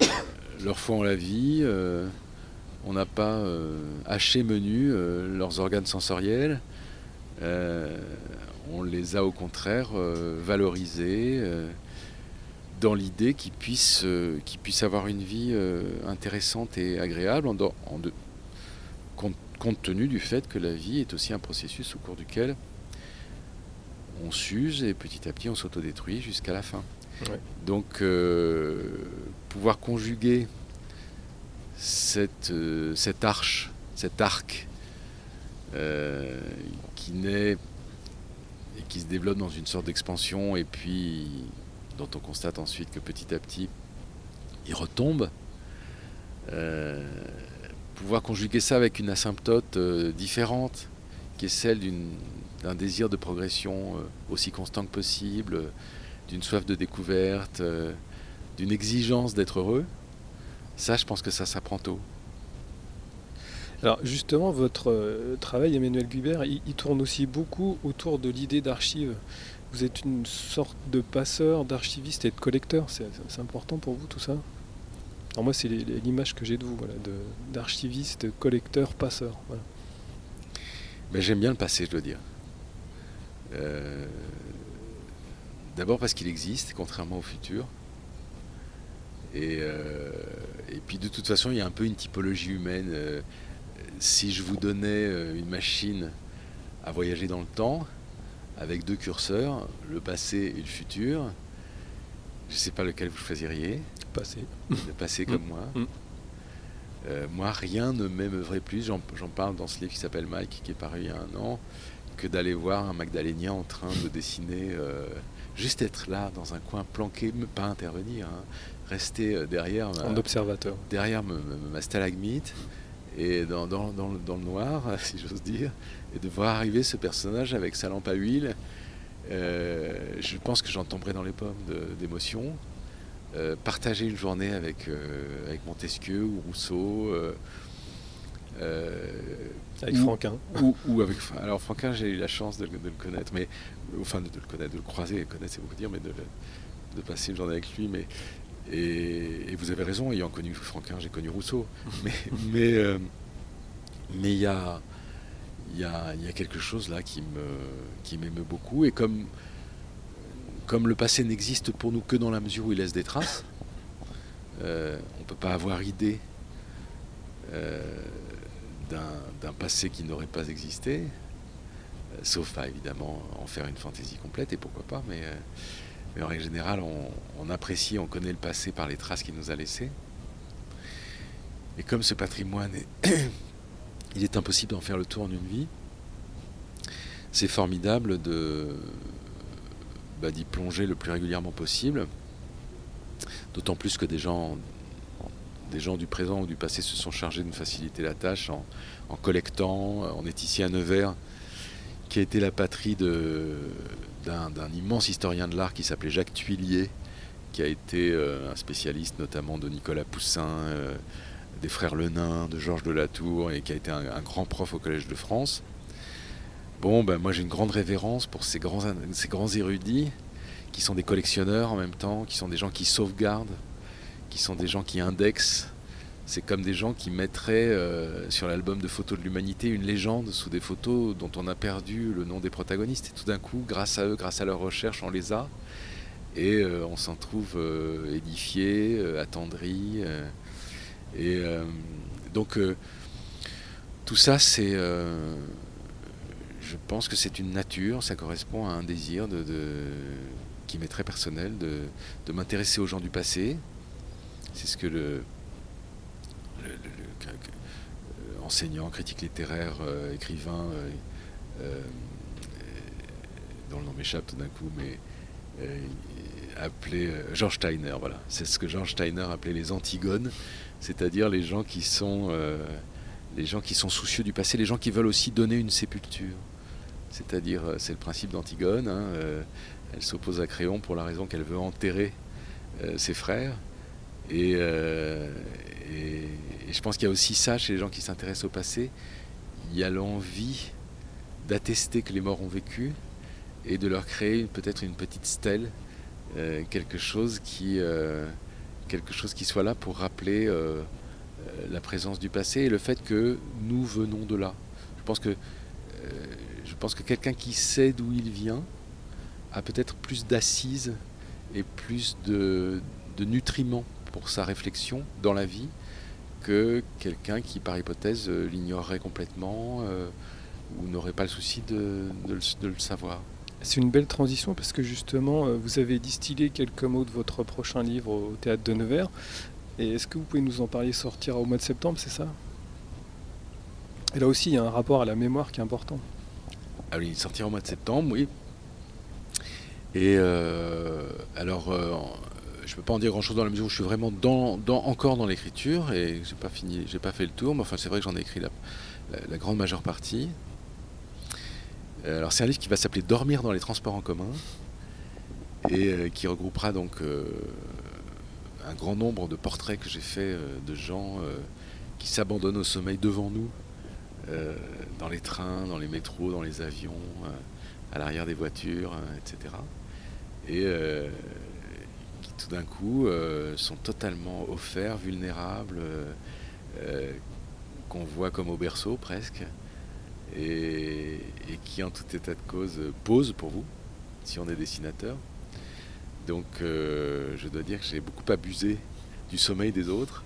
leur foi en la vie, euh, on n'a pas euh, haché menu leurs organes sensoriels, on les a au contraire valorisés dans l'idée qu'ils puissent, qu'ils puissent avoir une vie intéressante et agréable en de- compte, compte tenu du fait que la vie est aussi un processus au cours duquel on s'use et petit à petit on s'autodétruit jusqu'à la fin. Donc euh, pouvoir conjuguer cette, euh, cette arche, cet arc euh, qui naît et qui se développe dans une sorte d'expansion et puis dont on constate ensuite que petit à petit il retombe. Pouvoir conjuguer ça avec une asymptote différente qui est celle d'un désir de progression aussi constant que possible, d'une soif de découverte, euh, d'une exigence d'être heureux, ça je pense que ça s'apprend tôt. Alors justement, votre euh, travail, Emmanuel Guibert, il, il tourne aussi beaucoup autour de l'idée d'archive. Vous êtes une sorte de passeur, d'archiviste et de collecteur. C'est important pour vous tout ça? Alors moi, c'est l'image que j'ai de vous, voilà, de- d'archiviste, collecteur, passeur. Voilà. Mais j'aime bien le passé, je dois dire. Euh, D'abord parce qu'il existe, contrairement au futur. Et, euh, et puis de toute façon, il y a un peu une typologie humaine. Euh, si je vous donnais euh, une machine à voyager dans le temps, avec deux curseurs, le passé et le futur, je ne sais pas lequel vous choisiriez, Passé. le passé comme moi. Mm. Euh, moi, rien ne m'émeuverait plus, j'en j'en parle dans ce livre qui s'appelle Mike, qui est paru il y a un an, que d'aller voir un Magdalénien en train de dessiner, euh, juste être là, dans un coin planqué, me- pas intervenir, hein, rester euh, derrière, ma, En observateur. derrière ma stalagmite, et dans, dans- dans le- dans le noir, si j'ose dire, et de voir arriver ce personnage avec sa lampe à huile. Euh, je pense que j'en tomberai dans les pommes d'émotion. Euh, partager une journée avec, euh, avec Montesquieu ou Rousseau, avec ou- Franquin. ou, ou avec. Alors Franquin, j'ai eu la chance de, le- de le connaître, mais enfin de, de le connaître, de le croiser, connaître c'est beaucoup dire, mais de, passer une journée avec lui. Mais et, et vous avez raison, ayant connu Franquin, j'ai connu Rousseau. mais mais euh, mais il y a il y a, y a quelque chose là qui me qui m'émeut beaucoup et comme comme le passé n'existe pour nous que dans la mesure où il laisse des traces, euh, on ne peut pas avoir idée euh, d'un passé qui n'aurait pas existé, euh, sauf à évidemment en faire une fantaisie complète, et pourquoi pas, mais, euh, en règle générale, on, on apprécie, on connaît le passé par les traces qu'il nous a laissées. Et comme ce patrimoine, est il est impossible d'en faire le tour en une vie, c'est formidable de bah, d'y plonger le plus régulièrement possible, d'autant plus que des gens des gens du présent ou du passé se sont chargés de nous faciliter la tâche en, collectant. On est ici à Nevers, qui a été la patrie d'un immense historien de l'art qui s'appelait Jacques Tuillier, qui a été euh, un spécialiste notamment de Nicolas Poussin, euh, des frères Lenain, de Georges de Latour, et qui a été un, grand prof au Collège de France. Bon, ben moi j'ai une grande révérence pour ces grands érudits, qui sont des collectionneurs en même temps, qui sont des gens qui sauvegardent, qui sont des gens qui indexent. C'est comme des gens qui mettraient euh, sur l'album de photos de l'humanité une légende sous des photos dont on a perdu le nom des protagonistes. Et tout d'un coup, grâce à eux, grâce à leurs recherches, on les a. Et euh, on s'en trouve euh, édifié, euh, attendri. et donc, tout ça, c'est. je pense que c'est une nature, ça correspond à un désir qui m'est très personnel de m'intéresser aux gens du passé. C'est ce que le, euh, enseignant, critique littéraire, euh, écrivain, euh, dont le nom m'échappe tout d'un coup, mais appelé George Steiner, voilà. C'est ce que George Steiner appelait les antigones, c'est-à-dire les gens qui sont les gens qui sont soucieux du passé, les gens qui veulent aussi donner une sépulture. C'est-à-dire, c'est le principe d'Antigone. hein, elle s'oppose à Créon pour la raison qu'elle veut enterrer ses frères. Et, euh, et- je pense qu'il y a aussi ça chez les gens qui s'intéressent au passé. Il y a l'envie d'attester que les morts ont vécu et de leur créer peut-être une petite stèle, euh, quelque chose qui, euh, quelque chose qui soit là pour rappeler la présence du passé et le fait que nous venons de là. Je pense que, que quelqu'un qui sait d'où il vient a peut-être plus d'assises et plus de nutriments pour sa réflexion dans la vie que quelqu'un qui, par hypothèse, euh, l'ignorerait complètement euh, ou n'aurait pas le souci de, de le, de le savoir. C'est une belle transition parce que justement, euh, vous avez distillé quelques mots de votre prochain livre au théâtre de Nevers. Et est-ce que vous pouvez nous en parler sortira au mois de septembre, c'est ça? Et là aussi, il y a un rapport à la mémoire qui est important. Ah oui, il sortira au mois de septembre, oui. Et euh, alors, euh, je peux pas en dire grand-chose dans la mesure où je suis vraiment encore dans l'écriture et j'ai pas fini, j'ai pas fait le tour, mais enfin c'est vrai que j'en ai écrit la, grande majeure partie. Euh, alors c'est un livre qui va s'appeler Dormir dans les transports en commun et euh, qui regroupera donc euh, un grand nombre de portraits que j'ai fait de gens qui s'abandonnent au sommeil devant nous dans les trains, dans les métros, dans les avions, à l'arrière des voitures, etc. Et tout d'un coup euh, sont totalement offerts, vulnérables, euh, euh, qu'on voit comme au berceau presque, et, et qui en tout état de cause posent pour vous, si on est dessinateur. Donc euh, je dois dire que j'ai beaucoup abusé du sommeil des autres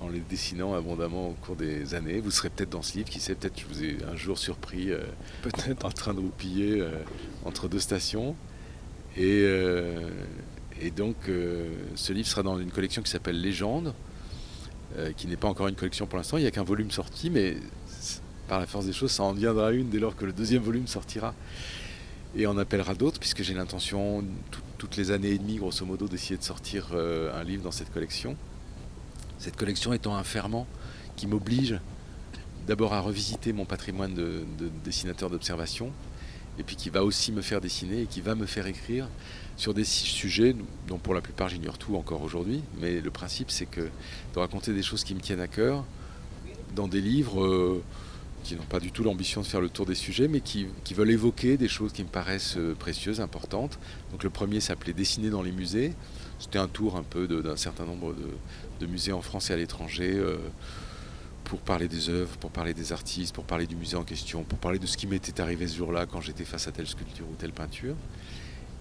en les dessinant abondamment au cours des années. Vous serez peut-être dans ce livre, qui sait, peut-être je vous ai un jour surpris euh, Peut-être. en train de roupiller euh, entre deux stations. Et, et donc euh, ce livre sera dans une collection qui s'appelle Légende, euh, qui n'est pas encore une collection pour l'instant. Il n'y a qu'un volume sorti, mais par la force des choses, ça en deviendra une dès lors que le deuxième volume sortira. Et on appellera d'autres, puisque j'ai l'intention, tout- toutes les années et demie, grosso modo, d'essayer de sortir euh, un livre dans cette collection. Cette collection étant un ferment qui m'oblige d'abord à revisiter mon patrimoine de dessinateur d'observation, et puis qui va aussi me faire dessiner et qui va me faire écrire sur des sujets dont pour la plupart j'ignore tout encore aujourd'hui, mais le principe c'est que de raconter des choses qui me tiennent à cœur, dans des livres qui n'ont pas du tout l'ambition de faire le tour des sujets, mais qui, veulent évoquer des choses qui me paraissent précieuses, importantes. Donc le premier s'appelait Dessiner dans les musées. C'était un tour un peu d'un certain nombre de, musées en France et à l'étranger pour parler des œuvres, pour parler des artistes, pour parler du musée en question, pour parler de ce qui m'était arrivé ce jour-là quand j'étais face à telle sculpture ou telle peinture.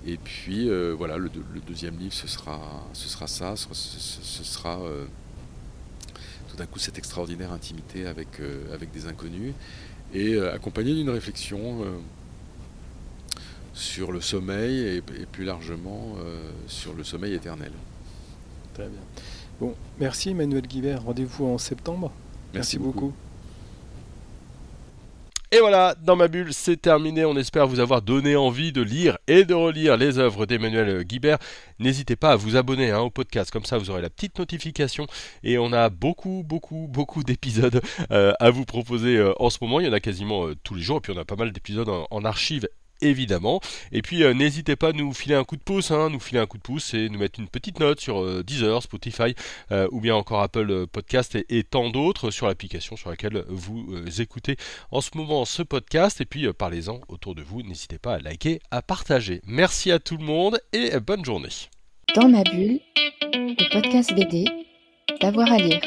Et puis euh, voilà, le, deuxième livre, ce sera, ce sera ça, ce, sera euh, tout d'un coup cette extraordinaire intimité avec, euh, avec des inconnus, et accompagné d'une réflexion sur le sommeil et, et plus largement sur le sommeil éternel. Très bien. Bon, merci Emmanuel Guibert. Rendez-vous en septembre. Merci, beaucoup. Et voilà, dans ma bulle, c'est terminé. On espère vous avoir donné envie de lire et de relire les œuvres d'Emmanuel Guibert. N'hésitez pas à vous abonner hein, au podcast, comme ça vous aurez la petite notification. Et on a beaucoup, beaucoup, beaucoup d'épisodes euh, à vous proposer euh, en ce moment. Il y en a quasiment euh, tous les jours. Et puis on a pas mal d'épisodes en, en archive évidemment. Et puis euh, n'hésitez pas à nous filer un coup de pouce, hein, nous filer un coup de pouce et nous mettre une petite note sur euh, Deezer, Spotify euh, ou bien encore Apple Podcast et, tant d'autres sur l'application sur laquelle vous écoutez en ce moment ce podcast. Et puis parlez-en autour de vous, n'hésitez pas à liker, à partager. Merci à tout le monde et bonne journée. Dans ma bulle, le podcast BD, d'avoir à lire.